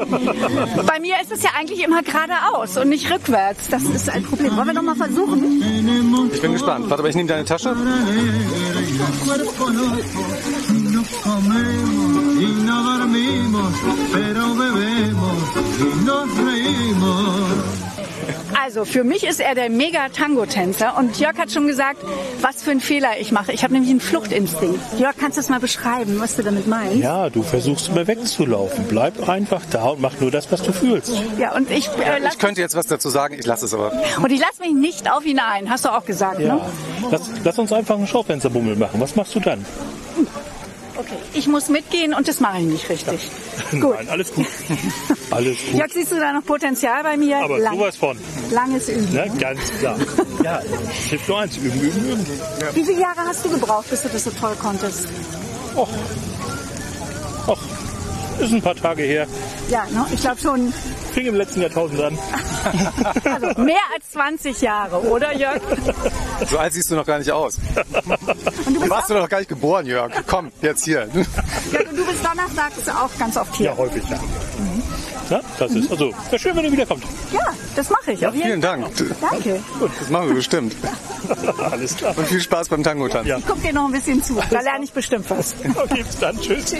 Bei mir ist es ja eigentlich immer geradeaus und nicht rückwärts. Das ist ein Problem. Wollen wir noch mal versuchen? Ich bin gespannt. Warte mal, ich nehme deine Tasche. Also für mich ist er der Mega-Tango-Tänzer und Jörg hat schon gesagt, was für einen Fehler ich mache. Ich habe nämlich einen Fluchtinstinkt. Jörg, kannst du das mal beschreiben, was du damit meinst? Ja, du versuchst immer wegzulaufen. Bleib einfach da und mach nur das, was du fühlst. Ja, und ich, äh, Ich könnte jetzt was dazu sagen, ich lasse es aber. und ich lasse mich nicht auf ihn ein, hast du auch gesagt, Ja. ne? Lass, lass uns einfach einen Schaufensterbummel machen. Was machst du dann? Okay, ich muss mitgehen und das mache ich nicht richtig. Gut. Nein, alles gut. Alles gut. Jetzt siehst du da noch Potenzial bei mir. Aber Lang- sowas von. Langes Üben. Ne? Ganz klar. Ja, es hilft nur eins, üben, üben, üben. Wie viele Jahre hast du gebraucht, bis du das so toll konntest? Och. Och. Ist ein paar Tage her. Ja, ne? ich glaube schon Fing im letzten Jahrtausend an. also mehr als 20 Jahre, oder Jörg? So alt siehst du noch gar nicht aus. Du warst du noch gar nicht geboren, Jörg. Komm, jetzt hier. Ja, und du bist donnerstags auch ganz oft hier. Ja, häufig, ja. Na, das ist, also, wäre schön, wenn ihr wiederkommt. Ja, das mache ich. Ja, vielen Dank. Danke. Gut, das machen wir bestimmt. Alles klar. Und viel Spaß beim Tango tanzen. Ich guck dir noch ein bisschen zu. Da lerne ich bestimmt was. Okay, bis dann. Tschüss.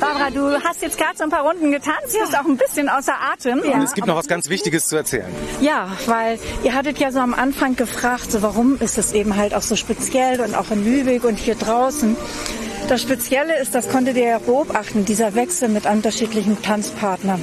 Barbara, du hast jetzt gerade so ein paar Runden getanzt, bist auch ein bisschen außer Atem. Und es gibt noch was ganz Wichtiges zu erzählen. Ja, weil ihr hattet ja so am Anfang gefragt, so warum ist es eben halt auch so speziell und auch in Lübeck und hier draußen. Das Spezielle ist, das konntet ihr ja beobachten, dieser Wechsel mit unterschiedlichen Tanzpartnern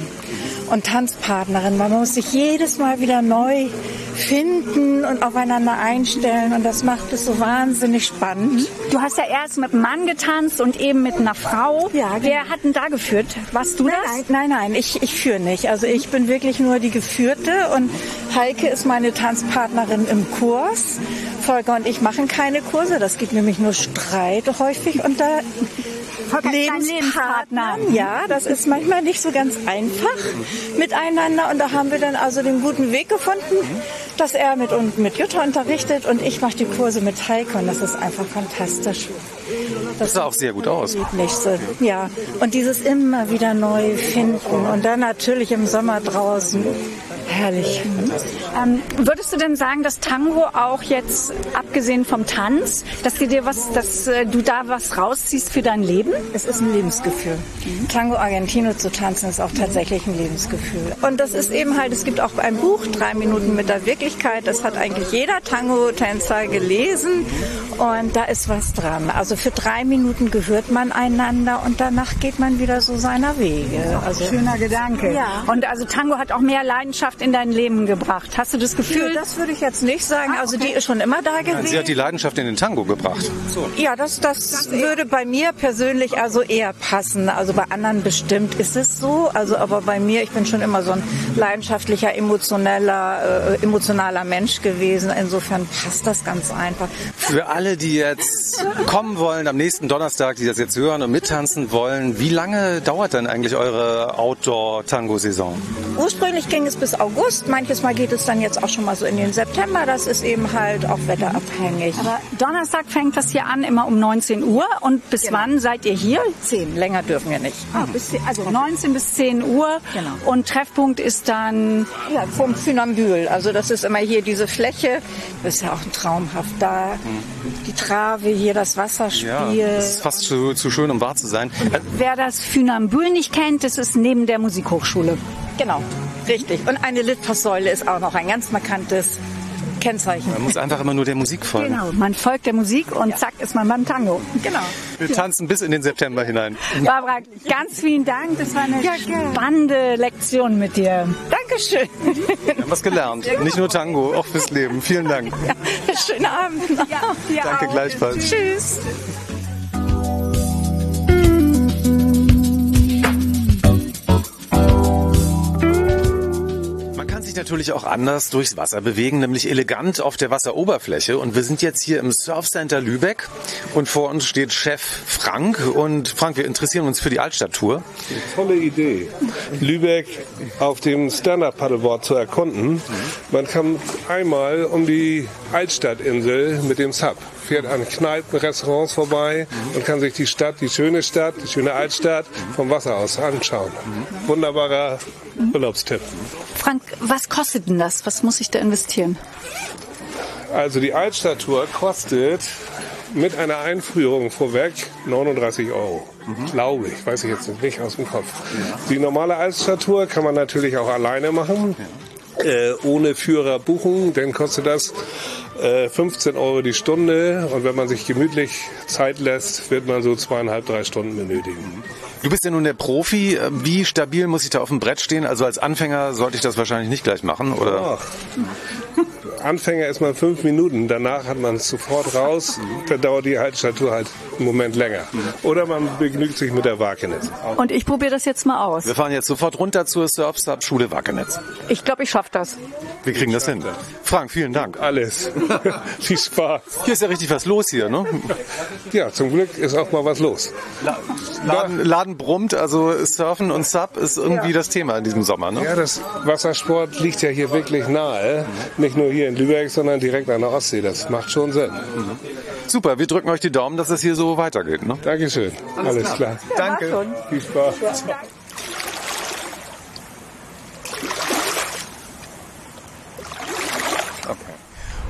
und Tanzpartnerinnen. Man muss sich jedes Mal wieder neu finden und aufeinander einstellen und das macht es so wahnsinnig spannend. Du hast ja erst mit einem Mann getanzt und eben mit einer Frau. Ja, Wer hat denn da geführt? Warst du nein, das? Nein, nein, nein, ich, ich führe nicht. Also ich bin wirklich nur die Geführte und Heike ist meine Tanzpartnerin im Kurs. Volker und ich machen keine Kurse, das gibt nämlich nur Streit häufig unter Volker ist dein Lebenspartner. Ja, das ist manchmal nicht so ganz einfach miteinander und da haben wir dann also den guten Weg gefunden, dass er mit, und mit Jutta unterrichtet und ich mache die Kurse mit Heike und das ist einfach fantastisch. Das sah auch sehr gut aus. Nächste. Ja, und dieses immer wieder neu finden und dann natürlich im Sommer draußen. Herrlich. Ähm, würdest du denn sagen, dass Tango auch jetzt, abgesehen vom Tanz, dass du dir was, dass äh, du da was rausziehst für dein Leben? Es ist ein Lebensgefühl. Tango Argentino zu tanzen ist auch tatsächlich ein Lebensgefühl. Und das ist eben halt, es gibt auch ein Buch, Drei Minuten mit der Wirklichkeit. Das hat eigentlich jeder Tango-Tänzer gelesen. Und da ist was dran. Also für drei Minuten gehört man einander und danach geht man wieder so seiner Wege. Also Schöner Gedanke. Ja. Und also Tango hat auch mehr Leidenschaft in dein Leben gebracht. Hast du das Gefühl? Nee, das würde ich jetzt nicht sagen. Also die ist schon immer da gewesen. Sie hat die Leidenschaft in den Tango gebracht. So. Ja, das, das würde bei mir persönlich also eher passen. Also bei anderen bestimmt ist es so. Also aber bei mir, ich bin schon immer so ein leidenschaftlicher, emotioneller, äh, emotionaler Mensch gewesen. Insofern passt das ganz einfach. Für alle, die jetzt kommen wollen, am nächsten Donnerstag, die das jetzt hören und mittanzen wollen, wie lange dauert denn eigentlich eure Outdoor-Tango-Saison? Ursprünglich ging es bis August. Manches Mal geht es dann jetzt auch schon mal so in den September. Das ist eben halt auch wetterabhängig. Aber Donnerstag fängt das hier an, immer um 19 Uhr. Und bis Genau. wann seid ihr hier? Zehn. Länger dürfen wir nicht. Ah, bis, also 19 bis 10 Uhr. Genau. Und Treffpunkt ist dann Ja, vom Funambül. Also das ist immer hier diese Fläche. Das ist ja auch traumhaft da. Die Trave hier, das Wasserspiel. Ja, das ist fast zu, zu schön, um wahr zu sein. Äh, Wer das Funambül nicht kennt, das ist neben der Musikhochschule. Genau, richtig. Und eine Litfaßsäule ist auch noch ein ganz markantes Kennzeichen. Man muss einfach immer nur der Musik folgen. Genau, man folgt der Musik und zack ist man beim Tango. Genau. Wir tanzen bis in den September hinein. Barbara, ganz vielen Dank. Das war eine Ja, spannende Lektion mit dir. Dankeschön. Wir haben was gelernt. Nicht nur Tango, auch fürs Leben. Vielen Dank. Schönen Abend. noch. Danke gleichfalls. Tschüss. Man natürlich auch anders durchs Wasser bewegen, nämlich elegant auf der Wasseroberfläche. Und wir sind jetzt hier im Surfcenter Lübeck und vor uns steht Chef Frank. Und Frank, wir interessieren uns für die Altstadttour. Tolle Idee, Lübeck auf dem Stand-Up-Paddleboard zu erkunden. Man kann einmal um die Altstadtinsel mit dem Sub, fährt an Kneipen, Restaurants vorbei und kann sich die Stadt, die schöne Stadt, die schöne Altstadt vom Wasser aus anschauen. Wunderbarer Urlaubstipp. Frank, was kostet denn das? Was muss ich da investieren? Also die Altstadttour kostet mit einer Einführung vorweg 39 Euro. Glaube ich, weiß ich jetzt nicht aus dem Kopf. Die normale Altstadttour kann man natürlich auch alleine machen. Äh, ohne Führer buchen, dann kostet das äh, 15 Euro die Stunde und wenn man sich gemütlich Zeit lässt, wird man so zweieinhalb, drei Stunden benötigen. Du bist ja nun der Profi. Wie stabil muss ich da auf dem Brett stehen? Also als Anfänger sollte ich das wahrscheinlich nicht gleich machen, oder? Ach, Anfänger ist man fünf Minuten, danach hat man es sofort raus. Dann dauert die Haltstatur halt einen Moment länger. Oder man begnügt sich mit der Wakenitz. Und ich probiere das jetzt mal aus. Wir fahren jetzt sofort runter zur Surfstab Schule Wackenetz. Ich glaube, ich schaffe das. Wir kriegen das hin. Frank, vielen Dank. Alles. Viel Spaß. Hier ist ja richtig was los hier, ne? Ja, zum Glück ist auch mal was los. Laden, Laden brummt, also Surfen und Sub ist irgendwie Ja. das Thema in diesem Sommer, ne? Ja, das Wassersport liegt ja hier wirklich nahe. Nicht nur hier in Lübeck, sondern direkt an der Ostsee. Das macht schon Sinn. Super, wir drücken euch die Daumen, dass es hier so weitergeht, ne? Dankeschön. Alles, klar. Danke. Viel Spaß.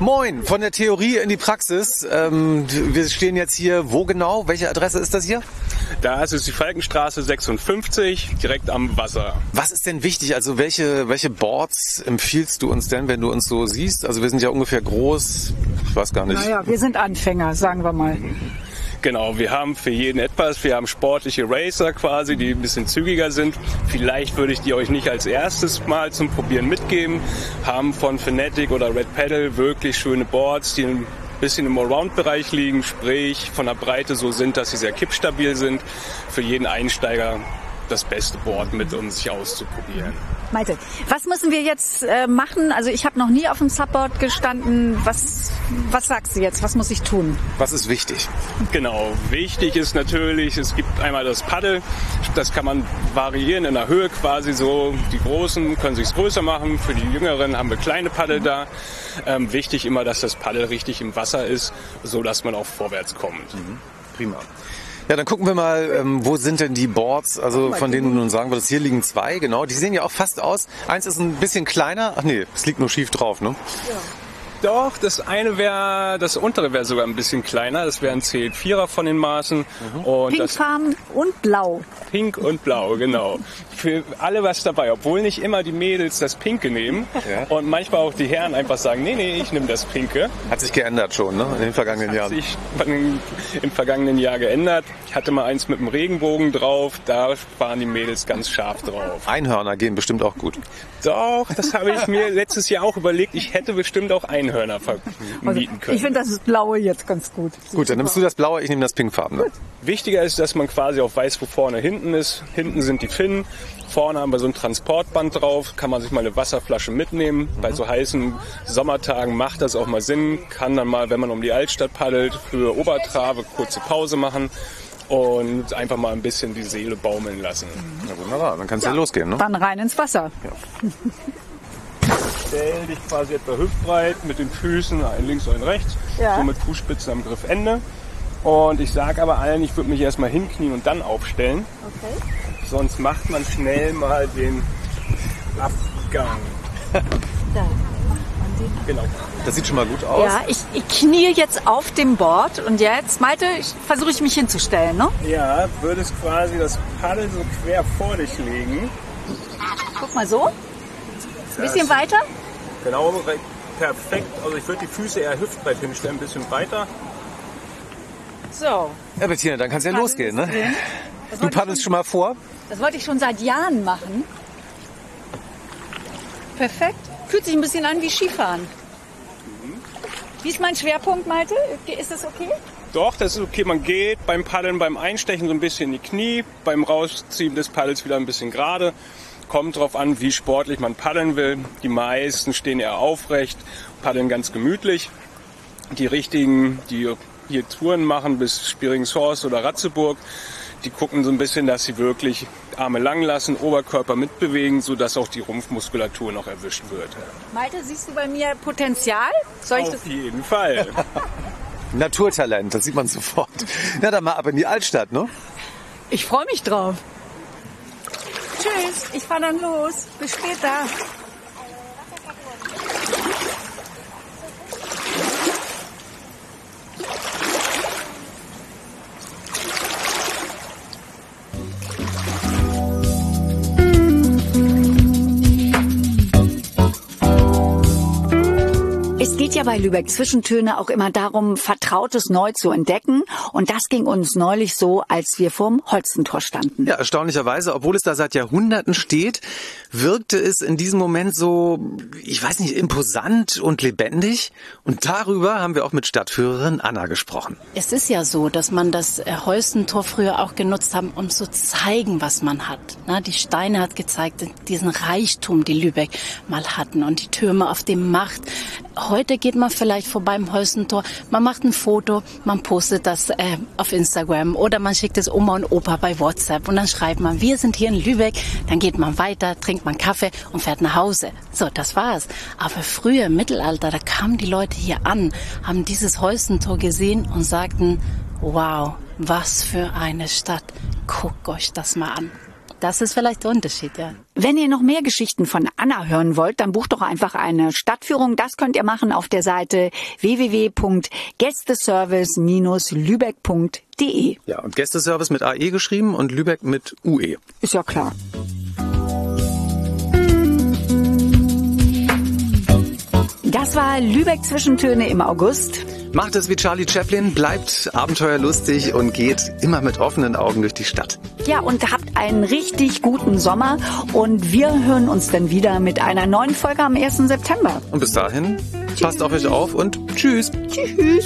Moin, von der Theorie in die Praxis. Ähm, wir stehen jetzt hier, wo genau? Welche Adresse ist das hier? Das ist die Falkenstraße 56, direkt am Wasser. Was ist denn wichtig? Also welche, welche Boards empfiehlst du uns denn, wenn du uns so siehst? Also wir sind ja ungefähr groß, ich weiß gar nicht. Naja, wir sind Anfänger, sagen wir mal. Genau, wir haben für jeden etwas. Wir haben sportliche Racer quasi, die ein bisschen zügiger sind. Vielleicht würde ich die euch nicht als erstes Mal zum Probieren mitgeben. Haben von Fnatic oder Red Pedal wirklich schöne Boards, die ein bisschen im Allround-Bereich liegen, sprich von der Breite so sind, dass sie sehr kippstabil sind. Für jeden Einsteiger das beste Board mit, um sich auszuprobieren. Malte, was müssen wir jetzt äh, machen? Also ich habe noch nie auf dem Subboard gestanden. Was, was sagst du jetzt? Was muss ich tun? Was ist wichtig? Genau, wichtig ist natürlich, es gibt einmal das Paddel, das kann man variieren in der Höhe quasi so. Die Großen können sich's größer machen, für die Jüngeren haben wir kleine Paddel da. Ähm, wichtig immer, dass das Paddel richtig im Wasser ist, so dass man auch vorwärts kommt. Prima. Ja, dann gucken wir mal, ähm, wo sind denn die Boards, also von denen du nun sagen würdest, hier liegen zwei, genau. Die sehen ja auch fast aus. Eins ist ein bisschen kleiner. Ach nee, es liegt nur schief drauf, ne? Doch, das eine wäre, das untere wäre sogar ein bisschen kleiner. Das wäre ein C4er von den Maßen. Und das Pinkfarben und blau. Pink und Blau, genau. Für alle was dabei, obwohl nicht immer die Mädels das Pinke nehmen Ja. und manchmal auch die Herren einfach sagen, nee, nee, ich nehme das Pinke. Hat sich geändert schon, ne? In den vergangenen Hat Jahren. sich von- im vergangenen Jahr geändert. Ich hatte mal eins mit einem Regenbogen drauf, da waren die Mädels ganz scharf drauf. Einhörner gehen bestimmt auch gut. Doch, das habe ich mir letztes Jahr auch überlegt. Ich hätte bestimmt auch Einhörner vermieten Also, können. ich finde das Blaue jetzt ganz gut. Gut, dann nimmst du das blaue, ich nehme das pinkfarbene. Wichtiger ist, dass man quasi auch weiß, wo vorne hinten ist. Hinten sind die Finnen. Vorne haben wir so ein Transportband drauf. Kann man sich mal eine Wasserflasche mitnehmen. Bei so heißen Sommertagen macht das auch mal Sinn. Kann dann mal, wenn man um die Altstadt paddelt, für Obertrave kurze Pause machen und einfach mal ein bisschen die Seele baumeln lassen. Ja, wunderbar. Dann kann es ja. losgehen, ne? Dann rein ins Wasser. Stell dich quasi etwa hüftbreit mit den Füßen, ein links und ein rechts, Ja. so mit Fußspitzen am Griffende. Und ich sage aber allen, ich würde mich erstmal hinknien und dann aufstellen. Okay. Sonst macht man schnell mal den Abgang. Da. Genau. Das sieht schon mal gut aus. Ja, ich, ich knie jetzt auf dem Board und jetzt, Malte, versuche ich mich hinzustellen, ne? Ja, würdest quasi das Paddel so quer vor dich legen. Guck mal so. Ein bisschen weiter. Genau, perfekt. Also ich würde die Füße eher hüftbreit hinstellen, ein bisschen weiter. So. Ja, Bettina, dann kann es ja Paddeln losgehen, ne? Du wollte ich paddelst schon mal vor. Das wollte ich schon seit Jahren machen. Perfekt. Fühlt sich ein bisschen an wie Skifahren. Wie ist mein Schwerpunkt, Malte? Ist das okay? Doch, das ist okay. Man geht beim Paddeln, beim Einstechen so ein bisschen in die Knie, beim Rausziehen des Paddels wieder ein bisschen gerade. Kommt drauf an, wie sportlich man paddeln will. Die meisten stehen eher aufrecht, paddeln ganz gemütlich. Die richtigen, die hier Touren machen bis Spiringshorst oder Ratzeburg, die gucken so ein bisschen, dass sie wirklich Arme lang lassen, Oberkörper mitbewegen, sodass auch die Rumpfmuskulatur noch erwischt wird. Malte, siehst du bei mir Potenzial? Soll ich das? Auf jeden Fall. Naturtalent, das sieht man sofort. Na, dann mal ab in die Altstadt, ne? Ich freue mich drauf. Tschüss, ich fahre dann los. Bis später. Es geht ja bei Lübeck Zwischentöne auch immer darum, Vertrautes neu zu entdecken. Und das ging uns neulich so, als wir vorm Holstentor standen. Ja, erstaunlicherweise, obwohl es da seit Jahrhunderten steht, wirkte es in diesem Moment so, ich weiß nicht, imposant und lebendig. Und darüber haben wir auch mit Stadtführerin Anna gesprochen. Es ist ja so, dass man das äh, Holstentor früher auch genutzt haben, um zu zeigen, was man hat. Na, die Steine hat gezeigt, diesen Reichtum, die Lübeck mal hatten und die Türme auf dem Macht. Heute geht man vielleicht vorbei im Holstentor, man macht ein Foto, man postet das äh, auf Instagram oder man schickt es Oma und Opa bei WhatsApp und dann schreibt man, wir sind hier in Lübeck, dann geht man weiter, trinkt man Kaffee und fährt nach Hause. So, das war's. Aber früher im Mittelalter, da kamen die Leute hier an, haben dieses Holstentor gesehen und sagten, wow, was für eine Stadt. Guckt euch das mal an. Das ist vielleicht der Unterschied, ja. Wenn ihr noch mehr Geschichten von Anna hören wollt, dann bucht doch einfach eine Stadtführung. Das könnt ihr machen auf der Seite www.gästeservice-lübeck.de. Ja, und Gästeservice mit AE geschrieben und Lübeck mit UE. Ist ja klar. Das war Lübeck Zwischentöne im August. Macht es wie Charlie Chaplin, bleibt abenteuerlustig und geht immer mit offenen Augen durch die Stadt. Ja, und habt einen richtig guten Sommer und wir hören uns dann wieder mit einer neuen Folge am 1. September. Und bis dahin, passt auf euch auf und tschüss. Tschüss.